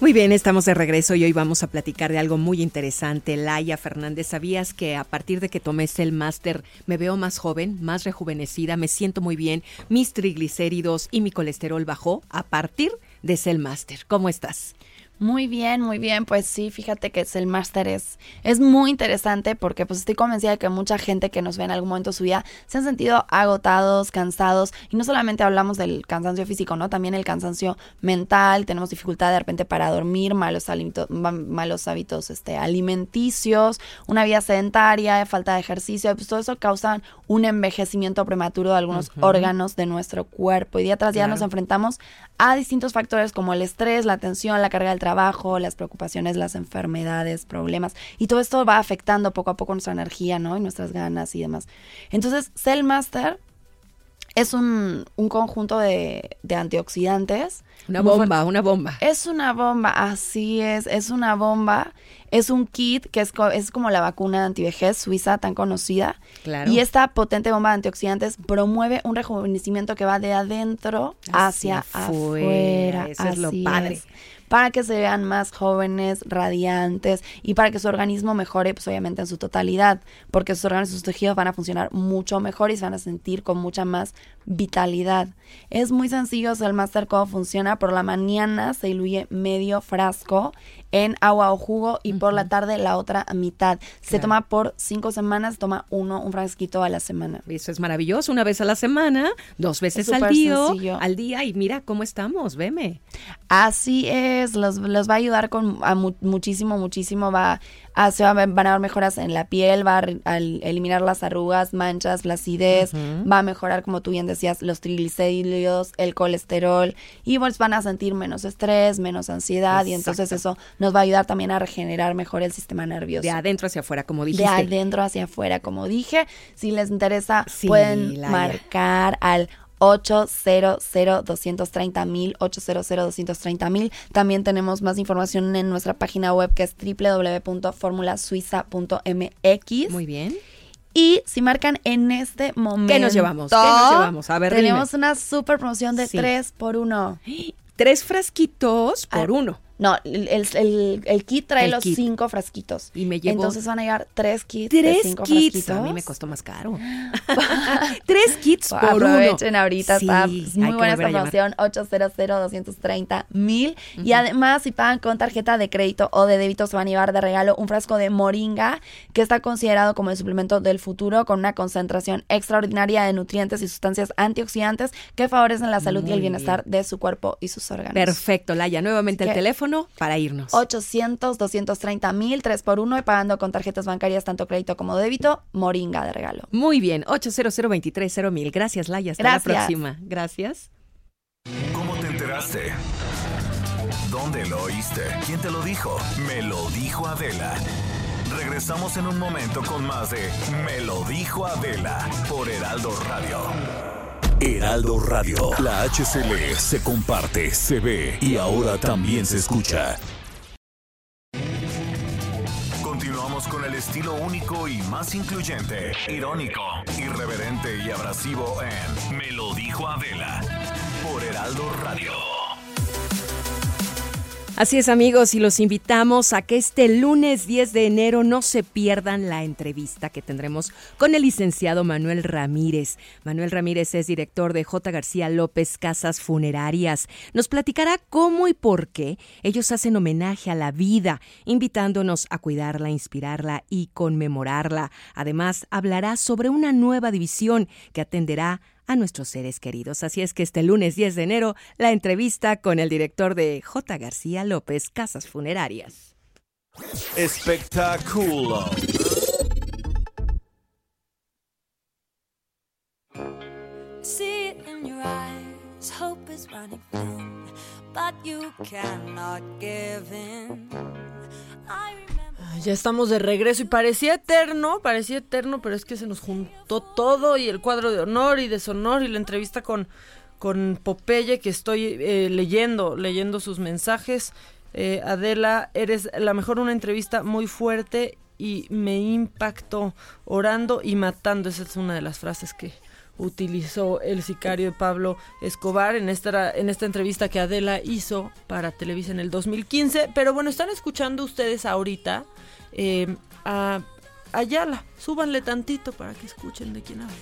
Muy bien, estamos de regreso y hoy vamos a platicar de algo muy interesante. Laia Fernández, ¿sabías que a partir de que tomé el máster me veo más joven, más rejuvenecida, me siento muy bien, mis triglicéridos y mi colesterol bajó a partir de Cell Master? ¿Cómo estás? Muy bien, muy bien. Pues sí, fíjate que el máster es, es muy interesante porque pues estoy convencida de que mucha gente que nos ve en algún momento de su vida se han sentido agotados, cansados. Y no solamente hablamos del cansancio físico, ¿no? También el cansancio mental. Tenemos dificultad de repente para dormir, malos, hábitos, malos hábitos este, alimenticios, una vida sedentaria, falta de ejercicio. Pues todo eso causa un envejecimiento prematuro de algunos órganos de nuestro cuerpo. Y día tras día Claro. nos enfrentamos a distintos factores como el estrés, la tensión, la carga del trabajo, las preocupaciones, las enfermedades, problemas. Y todo esto va afectando poco a poco nuestra energía, ¿no? Y nuestras ganas y demás. Entonces, Cell Master es un, un conjunto de, de antioxidantes. Una bomba, una bomba. Es una bomba, así es, es una bomba. Es un kit que es, co- es como la vacuna antivejez suiza tan conocida. Claro. Y esta potente bomba de antioxidantes promueve un rejuvenecimiento que va de adentro hacia, Hacia afuera. afuera, eso es lo Así padre. es. Para que se vean más jóvenes, radiantes y para que su organismo mejore, pues obviamente en su totalidad, porque sus órganos y sus tejidos van a funcionar mucho mejor y se van a sentir con mucha más vitalidad. Es muy sencillo el Master cómo funciona. Por la mañana se diluye medio frasco en agua o jugo y por la tarde la otra mitad. Se toma por cinco semanas, toma uno, un frasquito a la semana. Eso es maravilloso, una vez a la semana, dos veces Es al día, sencillo. al día y mira cómo estamos, veme. Así es, los, los va a ayudar con a mu- muchísimo, muchísimo. Va a, se va a ver- van a haber mejoras en la piel, va a, eliminar las arrugas, manchas, flacidez, Ujú. va a mejorar, como tú bien decías, los triglicéridos, el colesterol y pues van a sentir menos estrés, menos ansiedad y entonces eso nos va a ayudar también a regenerar mejor el sistema nervioso. De adentro hacia afuera, como De dijiste. adentro hacia afuera, como dije. Si les interesa, Sí, pueden Laia. marcar al 800-230 mil, 800-230 mil. También tenemos más información en nuestra página web que es www.formulasuiza.mx. Muy bien. Y si marcan en este momento. ¿Qué nos llevamos? ¿Qué nos llevamos? A ver, Tenemos dime. una super promoción de Sí. 3 por 1. [GASPS] Tres frasquitos por Ah, uno. No, el, el- el- kit trae El los kit. cinco frasquitos. Y me llevo Entonces van a llegar tres kits de tres cinco kits. frasquitos. A mí me costó más caro. [LAUGHS] tres kits por Aprovechen uno. ahorita, Sí, está muy buena esta promoción, 800-230 mil. Y además, si pagan con tarjeta de crédito o de débito, se van a llevar de regalo un frasco de moringa, que está considerado como el suplemento del futuro, con una concentración extraordinaria de nutrientes y sustancias antioxidantes que favorecen la salud y el bienestar de su cuerpo y sus órganos. Perfecto, Laia. Nuevamente Así el que- teléfono para irnos. 800 230 mil, 3 por 1 y pagando con tarjetas bancarias tanto crédito como débito, moringa de regalo. Muy bien, 800 230 mil. Gracias, Laia. Hasta Gracias. la próxima. Gracias. ¿Cómo te enteraste? ¿Dónde lo oíste? ¿Quién te lo dijo? Me lo dijo Adela. Regresamos en un momento con más de Me lo dijo Adela por Heraldo Radio. Heraldo Radio. La HCL se comparte, se ve y ahora también se escucha. Continuamos con el estilo único y más incluyente, irónico, irreverente y abrasivo en Me lo dijo Adela por Heraldo Radio. Así es amigos y los invitamos a que este lunes 10 de enero no se pierdan la entrevista que tendremos con el licenciado Manuel Ramírez. Manuel Ramírez es director de J. García López Casas Funerarias. Nos platicará cómo y por qué ellos hacen homenaje a la vida, invitándonos a cuidarla, inspirarla y conmemorarla. Además, hablará sobre una nueva división que atenderá nuestros seres queridos. Así es que este lunes 10 de enero, la entrevista con el director de J. García López Casas Funerarias. Espectáculo. See it in your eyes, hope is running thin, but you cannot give in. I Ay, Ya estamos de regreso y parecía eterno, parecía eterno, pero es que se nos juntó todo y el cuadro de honor y deshonor y la entrevista con, con Popeye que estoy eh, leyendo, leyendo sus mensajes. Eh, Adela, eres la mejor, una entrevista muy fuerte y me impactó orando y matando. Esa es una de las frases que utilizó el sicario Pablo Escobar en esta, en esta entrevista que Adela hizo para Televisa en el 2015. Pero bueno, están escuchando ustedes ahorita eh, a Ayala. Súbanle tantito para que escuchen de quién habla.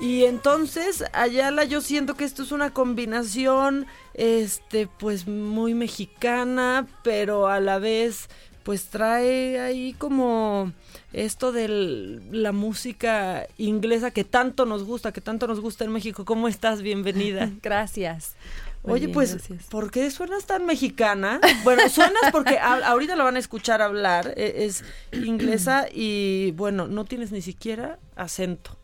Y entonces, Ayala, yo siento que esto es una combinación, este, pues muy mexicana, pero a la vez, pues trae ahí como esto de la música inglesa que tanto nos gusta, que tanto nos gusta en México. ¿Cómo estás? Bienvenida. [LAUGHS] Gracias. Muy Oye, bien, pues, gracias. ¿por qué suenas tan mexicana? Bueno, suenas porque a- ahorita la van a escuchar hablar, e- es inglesa y bueno, no tienes ni siquiera acento.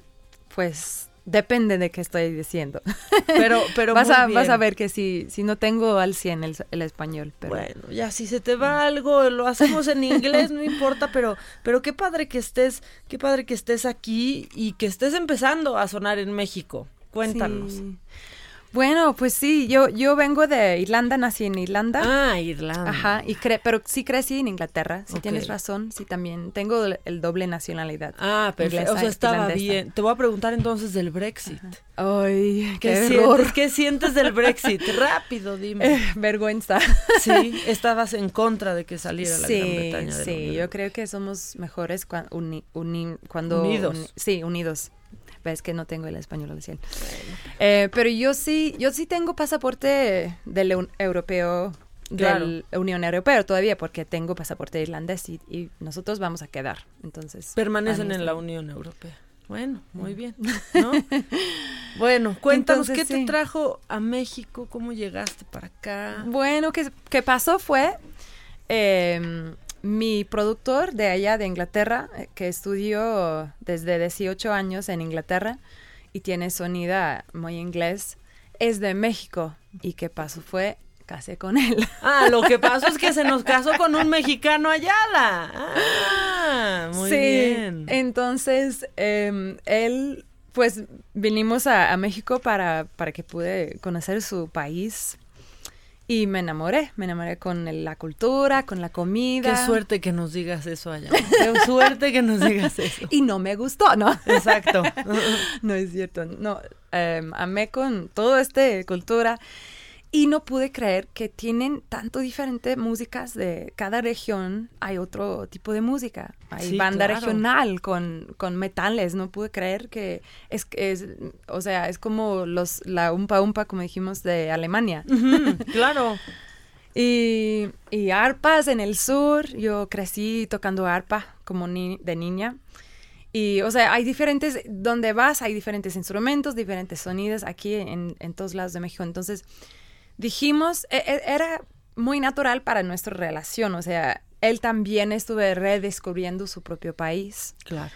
Pues depende de qué estoy diciendo. [LAUGHS] Pero, pero vas, muy a, vas a ver que si, si no tengo al 100 el, el español. Pero... Bueno, ya si se te va algo, lo hacemos en inglés, no importa, pero, pero qué padre que estés, qué padre que estés aquí y que estés empezando a sonar en México. Cuéntanos. Sí. Bueno, pues sí, yo, yo vengo de Irlanda, nací en Irlanda. Ah, Irlanda. Ajá, y cre- pero sí crecí en Inglaterra, si tienes razón, sí también tengo el, doble nacionalidad. Ah, perfecto. O sea, estaba irlandesa. bien. Te voy a preguntar entonces del Brexit. Ay, ¿Qué, qué, sientes, error. ¿Qué sientes del Brexit? [LAUGHS] Rápido, dime. Eh, vergüenza. Sí, estabas en contra de que saliera la Gran Sí, Bretaña. de la sí, Unión. yo creo que somos mejores cua- uni- uni- cuando... Unidos. uni- sí, unidos. Ves que no tengo el español al 100. Eh, pero yo sí, yo sí tengo pasaporte del eu- europeo, Claro. del Unión Europea todavía, porque tengo pasaporte irlandés y, y nosotros vamos a quedar. Entonces... Permanecen en la. Unión Europea. Bueno, muy bien. [LAUGHS] ¿no? Bueno, cuéntanos Entonces, qué te trajo a México, cómo llegaste para acá. Bueno, que, que pasó fue eh, mi productor de allá de Inglaterra, eh, que estudió desde 18 años en Inglaterra y tiene sonida muy inglés, es de México. Y qué pasó fue casé con él. Ah, lo que pasó es que se nos [LAUGHS] casó con un mexicano Ayala. Ah, muy sí, bien. entonces em, él, pues vinimos a, a México para, para que pude conocer su país y me enamoré, me enamoré con el- la cultura, con la comida. Qué suerte que nos digas eso allá. [LAUGHS] Qué suerte que nos digas eso. Y no me gustó, ¿no? Exacto. [LAUGHS] no es cierto, no, em, amé con toda esta cultura y no pude creer que tienen tanto diferente músicas de cada región, hay otro tipo de música, hay Sí, banda claro. regional con, con metales, no pude creer que es, es, o sea, es como los, la umpa umpa, como dijimos, de Alemania. Claro. [LAUGHS] Y, y arpas en el sur, yo crecí tocando arpa como ni- de niña. Y, o sea, hay diferentes, donde vas hay diferentes instrumentos, diferentes sonidos aquí en, en todos lados de México. Entonces, dijimos, e- e- era muy natural para nuestra relación. O sea, él también estuve redescubriendo su propio país. Claro.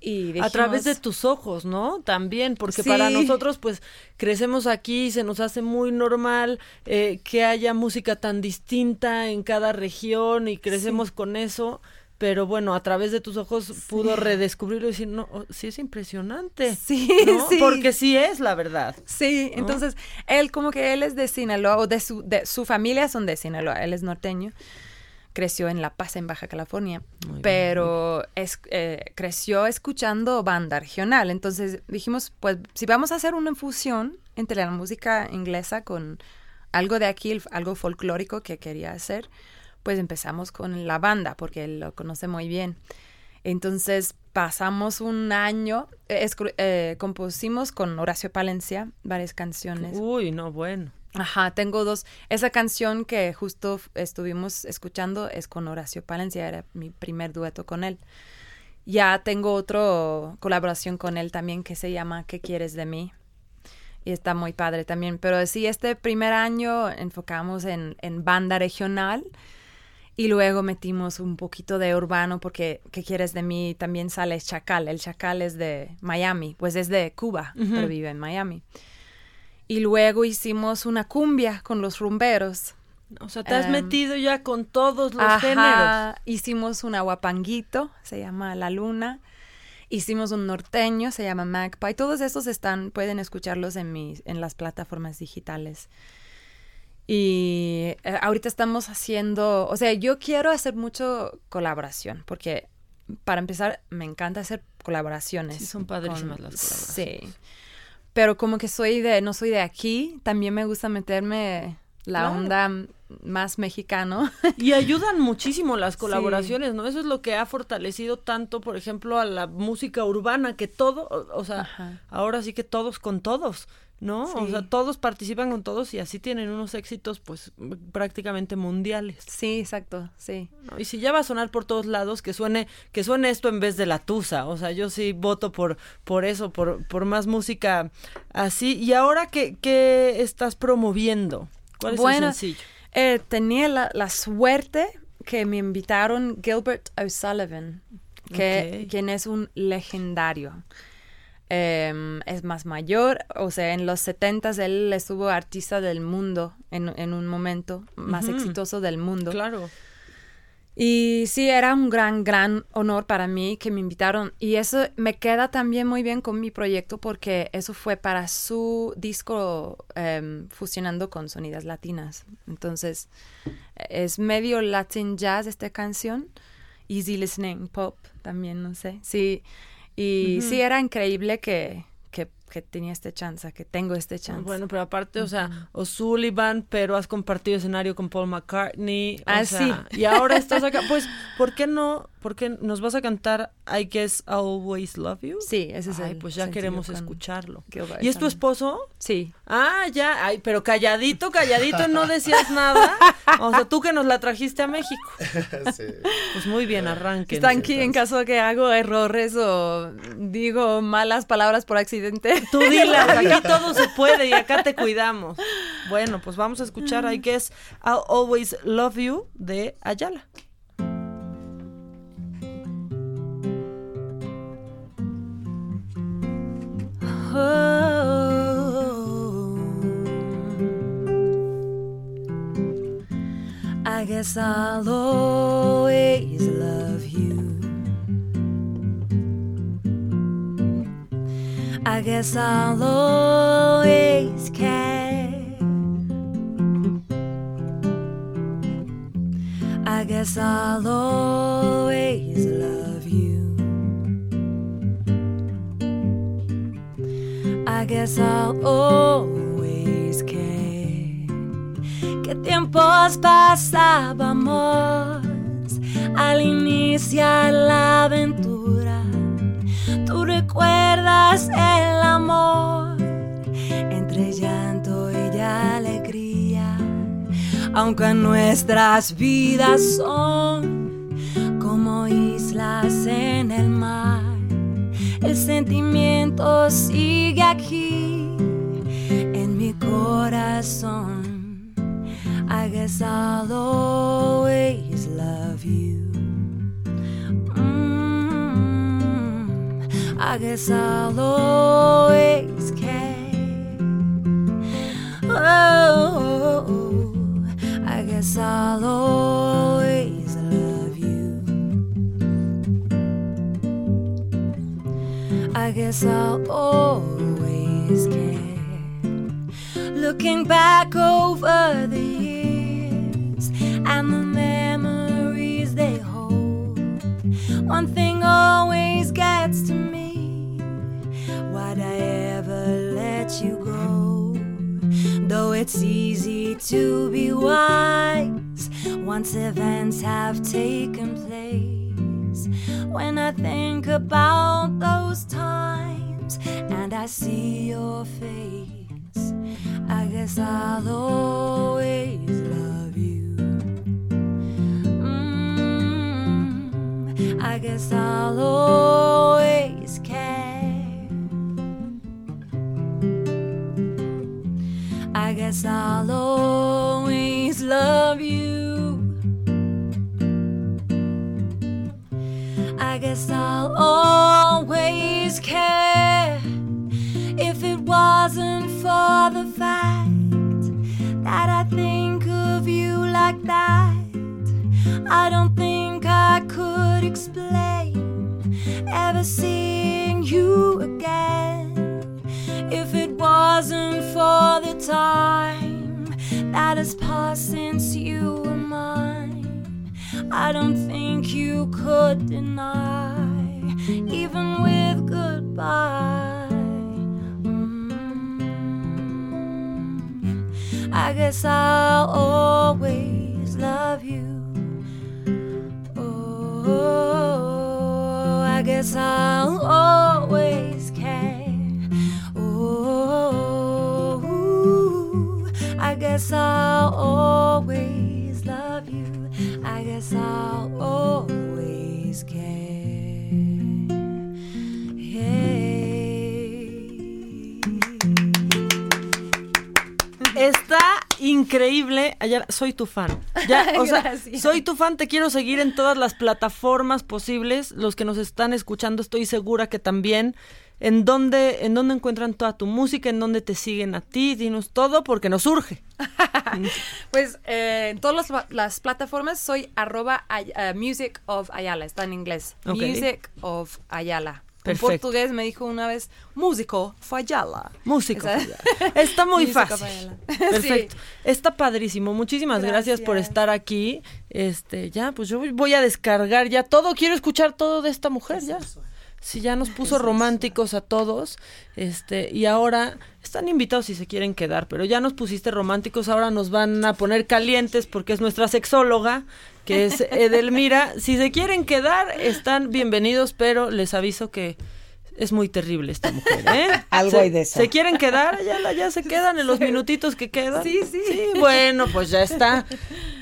Y a través de tus ojos, ¿no? También, porque Sí. para nosotros, pues, crecemos aquí y se nos hace muy normal eh, que haya música tan distinta en cada región y crecemos con eso. Pero bueno, a través de tus ojos pudo redescubrirlo y decir, no, oh, sí es impresionante. Sí, ¿no? [LAUGHS] sí. Porque sí es la verdad. Sí, ¿no? entonces él como que él es de Sinaloa, o de su, de su familia son de Sinaloa, él es norteño. creció en La Paz, en Baja California, Muy bien. pero es, eh, creció escuchando banda regional. Entonces dijimos, pues si vamos a hacer una fusión entre la música inglesa con algo de aquí, algo folclórico que quería hacer, pues empezamos con la banda, porque él lo conoce muy bien. Entonces pasamos un año, eh, eh, compusimos con Horacio Palencia varias canciones. Uy, no, bueno. Ajá, tengo dos. Esa canción que justo estuvimos escuchando es con Horacio Palencia, era mi primer dueto con él. Ya tengo otra colaboración con él también que se llama ¿Qué quieres de mí? Y está muy padre también. Pero sí, este primer año enfocamos en, en banda regional y luego metimos un poquito de urbano porque ¿Qué quieres de mí? También sale Chacal. El Chacal es de Miami, pues es de Cuba, pero vive en Miami. Y luego hicimos una cumbia con los rumberos. O sea, te has Em, metido ya con todos los Ajá, géneros. Hicimos un aguapanguito, se llama La Luna. Hicimos un norteño, se llama Magpie. Todos estos están, pueden escucharlos en mis, en las plataformas digitales. Y eh, ahorita estamos haciendo, o sea, yo quiero hacer mucho colaboración, porque para empezar me encanta hacer colaboraciones. Sí, son padrísimas las Sí. Pero como que soy de, no soy de aquí, también me gusta meterme la Claro. onda más mexicano. Y ayudan muchísimo las [LAUGHS] colaboraciones, ¿no? Eso es lo que ha fortalecido tanto, por ejemplo, a la música urbana, que todo, o, o sea, Ajá. ahora sí que todos con todos, ¿no? O sea, todos participan con todos y así tienen unos éxitos, pues, prácticamente mundiales. Sí, exacto, sí. ¿no? Y si ya va a sonar por todos lados, que suene, que suene esto en vez de la tusa. O sea, yo sí voto por, por eso, por, por más música así. ¿Y ahora qué, qué estás promoviendo? ¿Cuál es bueno, el sencillo? eh, tenía la, la suerte que me invitaron Gilbert O'Sullivan, que, quien es un legendario. Em, es más mayor, o sea, en los 70 él estuvo artista del mundo en, en un momento, más exitoso del mundo. Claro. Y sí, era un gran, gran honor para mí que me invitaron. Y eso me queda también muy bien con mi proyecto porque eso fue para su disco em, fusionando con sonidas latinas. Entonces, es medio Latin jazz esta canción. Easy listening, pop también, no sé. Sí, y sí, era increíble que, que, que tenía este chance, que tengo este chance. Bueno, pero aparte, o sea, O'Sullivan, pero has compartido escenario con Paul McCartney. o Ah, sea, Y ahora estás acá. Pues, ¿por qué no? ¿Por qué nos vas a cantar I Guess I'll Always Love You? Sí, ese es Ay, el pues ya queremos con escucharlo. ¿Y es tu esposo? Sí. Ah, ya. Ay, pero calladito, calladito, no decías nada. O sea, tú que nos la trajiste a México. [LAUGHS] Pues muy bien, arranquen. Están aquí en caso de que hago errores o digo malas palabras por accidente. Tú dilas, [LAUGHS] aquí todo se puede y acá te cuidamos. Bueno, pues vamos a escuchar I Guess I'll Always Love You de Ayala. I guess I'll always love you. I guess I'll always care. I guess I'll always love Guess I'll always. ¿Qué tiempos pasábamos al iniciar la aventura? Tú recuerdas el amor entre llanto y alegría, aunque nuestras vidas son como islas en el mar. El sentimiento sigue aquí en mi corazón. I guess I'll always love you. I guess I'll always care. Oh, I guess I'll always guess I'll always care. Looking back over the years and the memories they hold, One thing always gets to me. Why'd I ever let you go? Though it's easy to be wise once events have taken place. When I think about those times and I see your face, I guess I'll always love you. Mm, I guess I'll always care. I guess I'll always love you. Guess I'll always care if it wasn't for the fact that I think of you like that. I don't think I could explain ever seeing you again if it wasn't for the time that has passed since you were mine. I don't think you could deny, even with goodbye. Mm, I guess I'll always love you. Oh, I guess I'll always care. Oh, I guess I'll always guess I'll always care. Está increíble. Ayala, soy tu fan. Ya, o sea, soy tu fan. Te quiero seguir en todas las plataformas posibles. Los que nos están escuchando, estoy segura que también. ¿En dónde, ¿En dónde encuentran toda tu música? ¿En dónde te siguen a ti? Dinos todo porque nos urge. [LAUGHS] Pues eh, en todas las, las plataformas soy arroba eh, Music of Ayala, está en inglés. Ok. Music of Ayala. En portugués me dijo una vez, músico of Ayala. Músico. Está muy [LAUGHS] fácil. [LAUGHS] Perfecto. Está padrísimo. Muchísimas gracias. por Gracias. estar aquí. Este, ya, pues yo voy a descargar ya todo. Quiero escuchar todo de esta mujer ya. Sí, ya nos puso románticos a todos. Este, y ahora están invitados si se quieren quedar, pero ya nos pusiste románticos, ahora nos van a poner calientes porque es nuestra sexóloga, que es [LAUGHS] Edelmira. Si se quieren quedar, están bienvenidos, pero les aviso que es muy terrible esta mujer, ¿eh? [LAUGHS] Algo Se- hay de eso. ¿Se quieren quedar? Ya, la- ya se [LAUGHS] quedan en los minutitos que quedan. Sí, sí. Sí, bueno, pues ya está.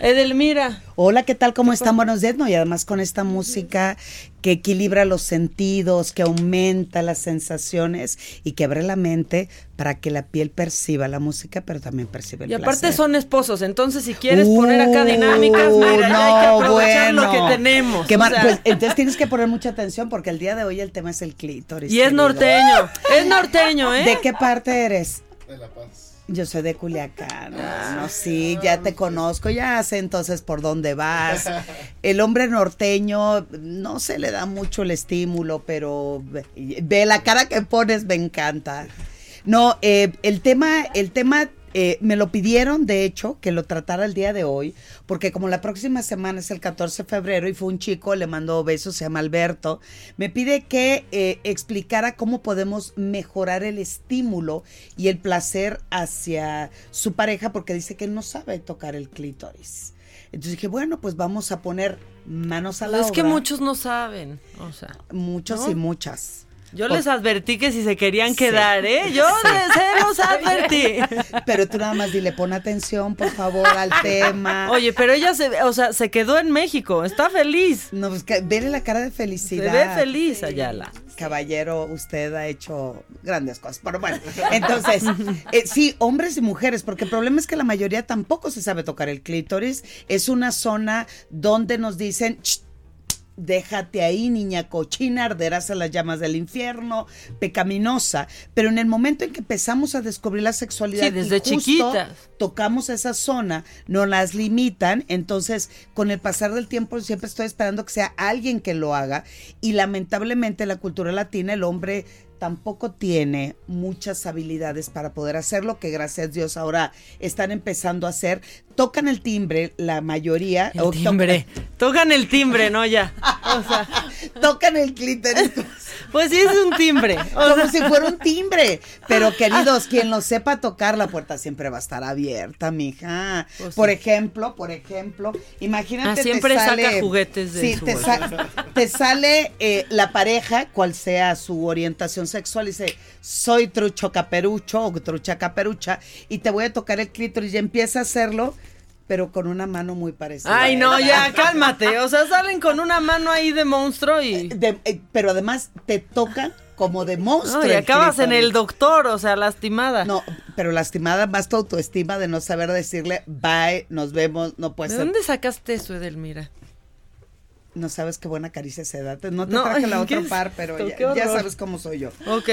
Edelmira. Hola, ¿qué tal? ¿Cómo están? Buenos días. No, y además con esta música que equilibra los sentidos, que aumenta las sensaciones y que abre la mente para que la piel perciba la música, pero también percibe el Y aparte placer. son esposos, entonces si quieres poner acá Uh, dinámicas, mira, ya hay que no, aprovechar lo bueno. que tenemos. Qué o mar- sea, pues, entonces tienes que poner mucha atención porque el día de hoy el tema es el clítoris. y es querido. norteño, es norteño, ¿eh? ¿De qué parte eres? De La Paz. Yo soy de Culiacán. No, sí, ya te conozco, ya sé entonces por dónde vas. [LAUGHS] El hombre norteño no se le da mucho el estímulo, pero ve, ve la cara que pones, me encanta. No, eh, el tema, el tema eh, me lo pidieron, de hecho, que lo tratara el día de hoy, porque como la próxima semana es el 14 de febrero y fue un chico, le mandó besos, se llama Alberto, me pide que eh, explicara cómo podemos mejorar el estímulo y el placer hacia su pareja, porque dice que no sabe tocar el clítoris. Entonces dije, bueno, pues vamos a poner manos a la es que obra. muchos no saben, o sea. Muchos ¿no? y muchas. Yo les advertí que si se querían Sí. quedar, ¿eh? Yo Sí. se los [LAUGHS] advertí. Pero tú nada más dile, pon atención, por favor, al tema. Oye, pero ella se, o sea, se quedó en México, está feliz. No, pues que vele la cara de Se felicidad. ve feliz, Ayala. Caballero, usted ha hecho grandes cosas. Pero bueno, entonces, eh, sí, hombres y mujeres, porque el problema es que la mayoría tampoco se sabe tocar el clítoris. Es una zona donde nos dicen, "Ch, déjate ahí, niña cochina, arderás a las llamas del infierno, pecaminosa. Pero en el momento en que empezamos a descubrir la sexualidad, Sí, desde y justo chiquitas. tocamos esa zona, no las limitan, entonces con el pasar del tiempo siempre estoy esperando que sea alguien que lo haga y lamentablemente en la cultura latina el hombre tampoco tiene muchas habilidades para poder hacerlo, que gracias a Dios ahora están empezando a hacer. Tocan el timbre, la mayoría. El o timbre. Tocan el timbre, ¿no? Ya. O sea, [LAUGHS] tocan el clítoris. Pues sí, es un timbre. [LAUGHS] O Como sea- si fuera un timbre. Pero queridos, quien lo sepa tocar, la puerta siempre va a estar abierta, mija. Pues por sí. ejemplo, por ejemplo, imagínate. Ah, te siempre saca sale- juguetes de Sí, su te, sa- te sale eh, la pareja, cual sea su orientación sexual, y dice, soy trucho caperucho o trucha caperucha, y te voy a tocar el clítoris y empieza a hacerlo, pero con una mano muy parecida. Ay, no, ya, cálmate. O sea, salen con una mano ahí de monstruo y. De- eh, pero además te tocan como de monstruo. No, y acabas en el doctor, o sea, lastimada. No, pero lastimada más tu autoestima de no saber decirle bye, nos vemos, no puede ¿De ser. dónde sacaste eso, Edelmira? No sabes qué buena caricia se da. No te No, traje la [LAUGHS] ¿qué otra par, pero ya, ya sabes cómo soy yo. Ok.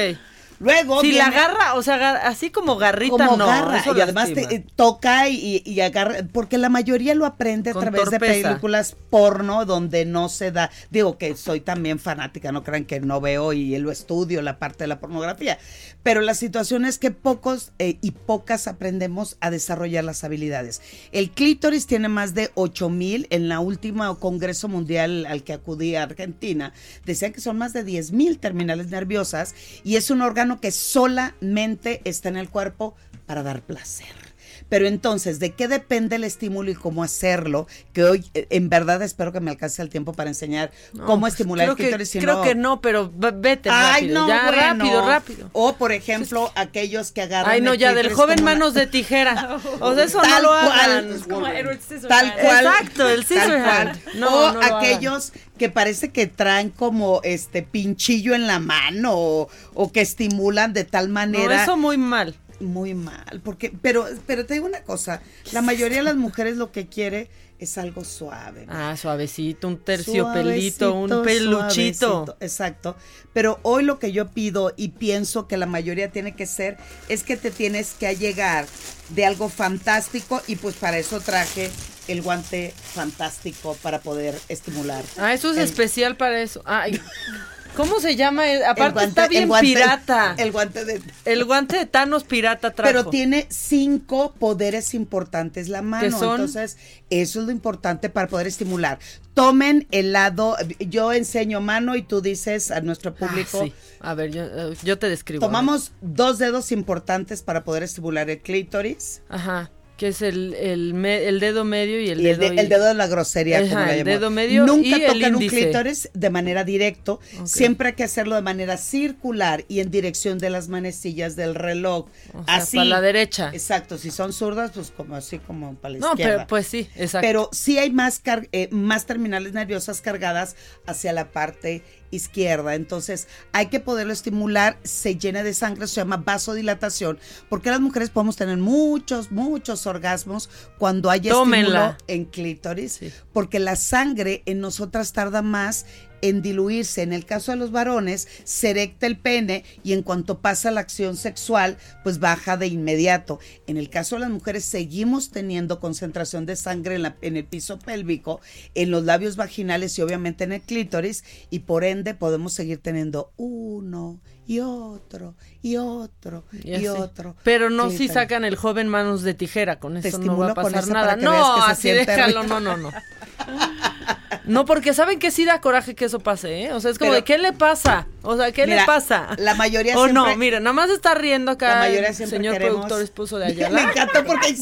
Luego Si la agarra, o sea, así como garrita, como no. garra y además te eh, toca y, y agarra porque la mayoría lo aprende a Con través de películas porno donde no se da digo que soy también fanática no crean que no veo y lo estudio la parte de la pornografía pero la situación es que pocos eh, y pocas aprendemos a desarrollar las habilidades el clítoris tiene más de 8000 en la última congreso mundial al que acudí a Argentina decían que son más de 10000 terminales nerviosas y es un órgano que solamente está en el cuerpo para dar placer. Pero entonces, ¿de qué depende el estímulo y cómo hacerlo? Que hoy, eh, en verdad, espero que me alcance el tiempo para enseñar No, cómo pues, estimular creo el que- clítoris. si Creo no- que no, pero vete Ay, rápido. no, ya, bueno. rápido, rápido. O, por ejemplo, aquellos que agarran. Ay, no, el ya, del joven una- manos de tijera. [LAUGHS] O sea, eso no Tal lo cual. hagan. Es como Edward Tal cual. Exacto, el Tal scissorhand. cual. No, o no aquellos que parece que traen como este pinchillo en la mano o, o que estimulan de tal No, manera. eso muy mal. Muy mal, porque, pero, pero te digo una cosa, la mayoría de las mujeres lo que quiere es algo suave. Ah, suavecito, un terciopelito, un peluchito. Exacto. Pero hoy lo que yo pido y pienso que la mayoría tiene que ser es que te tienes que allegar de algo fantástico y pues para eso traje el guante fantástico para poder estimular. Ah, eso es El- especial para eso. Ay, [LAUGHS] ¿Cómo se llama? Eh, Aparte el guante- está bien el guante- pirata. El guante de El guante de Thanos pirata trajo. Pero tiene cinco poderes importantes la mano. Entonces, eso es lo importante para poder estimular. Tomen el lado, yo enseño mano y tú dices a nuestro Ah, público. sí. A ver, yo, eh, yo te describo. Tomamos dos dedos importantes para poder estimular el clítoris. Ajá. Que es el, el, me- el dedo medio y el Y el, dedo. de- el dedo de la grosería, Ajá, como la el dedo medio Nunca y el tocan un clítoris de manera directo. Siempre hay que hacerlo de manera circular y en dirección de las manecillas del reloj. O sea, así. para la derecha. Exacto. Si son zurdas, pues como así como para la No, izquierda. pero pues sí, exacto. Pero sí hay más, car- eh, más terminales nerviosas cargadas hacia la parte izquierda. Entonces hay que poderlo estimular, se llena de sangre, se llama vasodilatación, porque las mujeres podemos tener muchos, muchos orgasmos cuando hay Tómenla. estímulo en clítoris, porque la sangre en nosotras tarda más en diluirse. En el caso de los varones, se erecta el pene y en cuanto pasa la acción sexual, pues baja de inmediato. En el caso de las mujeres, seguimos teniendo concentración de sangre en, la- en el piso pélvico, en los labios vaginales y obviamente en el clítoris, y por ende podemos seguir teniendo uno y otro y otro y, otro. Pero no si sacan el joven manos de tijera, con eso no va a pasar nada. No, así déjalo, rico. no, no, no. [LAUGHS] No, porque saben que sí da coraje que eso pase, ¿eh? O sea, es como Pero- de ¿qué le pasa? O sea, ¿qué le pasa? la mayoría O no, mira, nada más está riendo acá La mayoría el siempre señor queremos- productor esposo de [LAUGHS] Me Ayala. encanta porque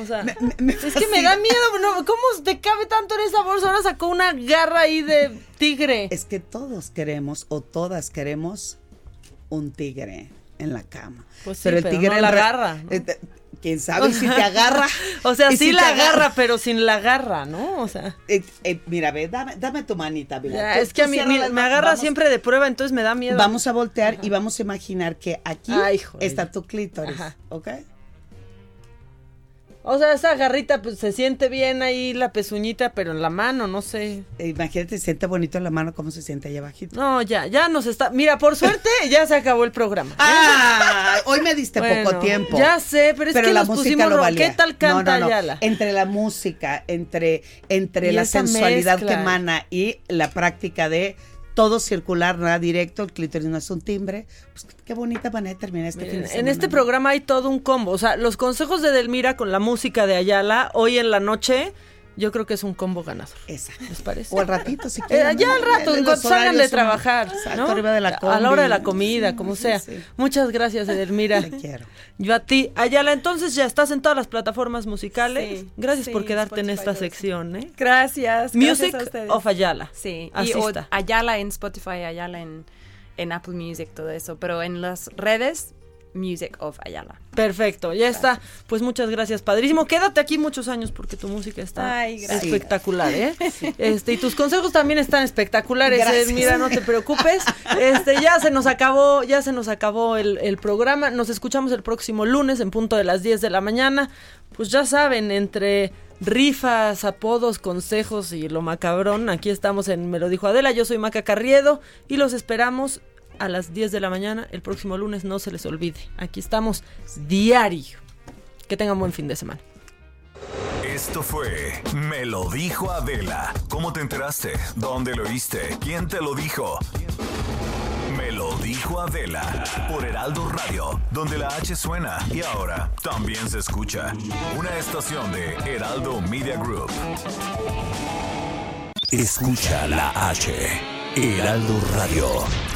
O sea, es que me da miedo, ¿no? ¿cómo te cabe tanto en esa bolsa? Ahora sacó una garra ahí de tigre. Es que todos queremos o todas queremos un tigre en la cama. Pues sí, pero no la en re- agarra, ¿no? eh, Quién sabe [LAUGHS] si te agarra. [LAUGHS] O sea, sí si la agarra, pero sin la garra, ¿no? O sea. Eh, eh, mira, ve, dame, dame tu manita, mira. Ya, Tú- es que a mí mira, me agarra vamos- siempre de prueba, entonces me da miedo. Vamos a voltear y vamos a imaginar que aquí Ay, está tu clítoris, Ajá. ¿ok? O sea, esa garrita pues se siente bien ahí la pezuñita, pero en la mano, no sé. Eh, Imagínate, se siente bonito en la mano, cómo se siente ahí abajito. No, ya, ya nos está. Mira, por suerte [LAUGHS] ya se acabó el programa. Ah, hoy me diste poco tiempo. Ya sé, pero es que la nos música pusimos lo valía. ¿Qué tal canta No, no, no. Ayala? Entre la música, entre, entre Y la sensualidad mezcla. que emana y la práctica de todo circular, nada directo, el clítoris no es un timbre. Pues qué bonita manera de terminar este fin de En semana. este programa hay todo un combo. O sea, los consejos de Delmira con la música de Ayala hoy en la noche, yo creo que es un combo ganador. Exacto. ¿Les parece? O al ratito, si Eh, quieren. ya al rato, en cuanto salgan de trabajar. Exacto, ¿no? arriba de la A la hora de la comida, Sí, como sea. sí. Muchas gracias, Edelmira. Te quiero. Yo a ti. Ayala, entonces ya estás en todas las plataformas musicales. Sí, gracias sí, por quedarte en esta sección, ¿eh? Gracias. Music gracias of Ayala. Sí, Así y o. Ayala en Spotify, Ayala en, en Apple Music, todo eso. Pero en las redes, Music of Ayala. Perfecto, ya está. Pues muchas gracias, padrísimo. Quédate aquí muchos años porque tu música está Ay, espectacular, ¿eh? [LAUGHS] Este, y tus consejos también están espectaculares, Gracias. eh, mira, no te preocupes. Este, ya se nos acabó, ya se nos acabó el, el programa. Nos escuchamos el próximo lunes en punto de las 10 de la mañana. Pues ya saben, entre rifas, apodos, consejos y lo macabrón, aquí estamos en Me lo dijo Adela, yo soy Maca Carriedo y los esperamos a las 10 de la mañana el próximo lunes, no se les olvide. Aquí estamos diario. Que tengan buen fin de semana. Esto fue Me lo dijo Adela. ¿Cómo te enteraste? ¿Dónde lo oíste? ¿Quién te lo dijo? Me lo dijo Adela por Heraldo Radio, donde la H suena y ahora también se escucha. Una estación de Heraldo Media Group. Escucha la H. Heraldo Radio.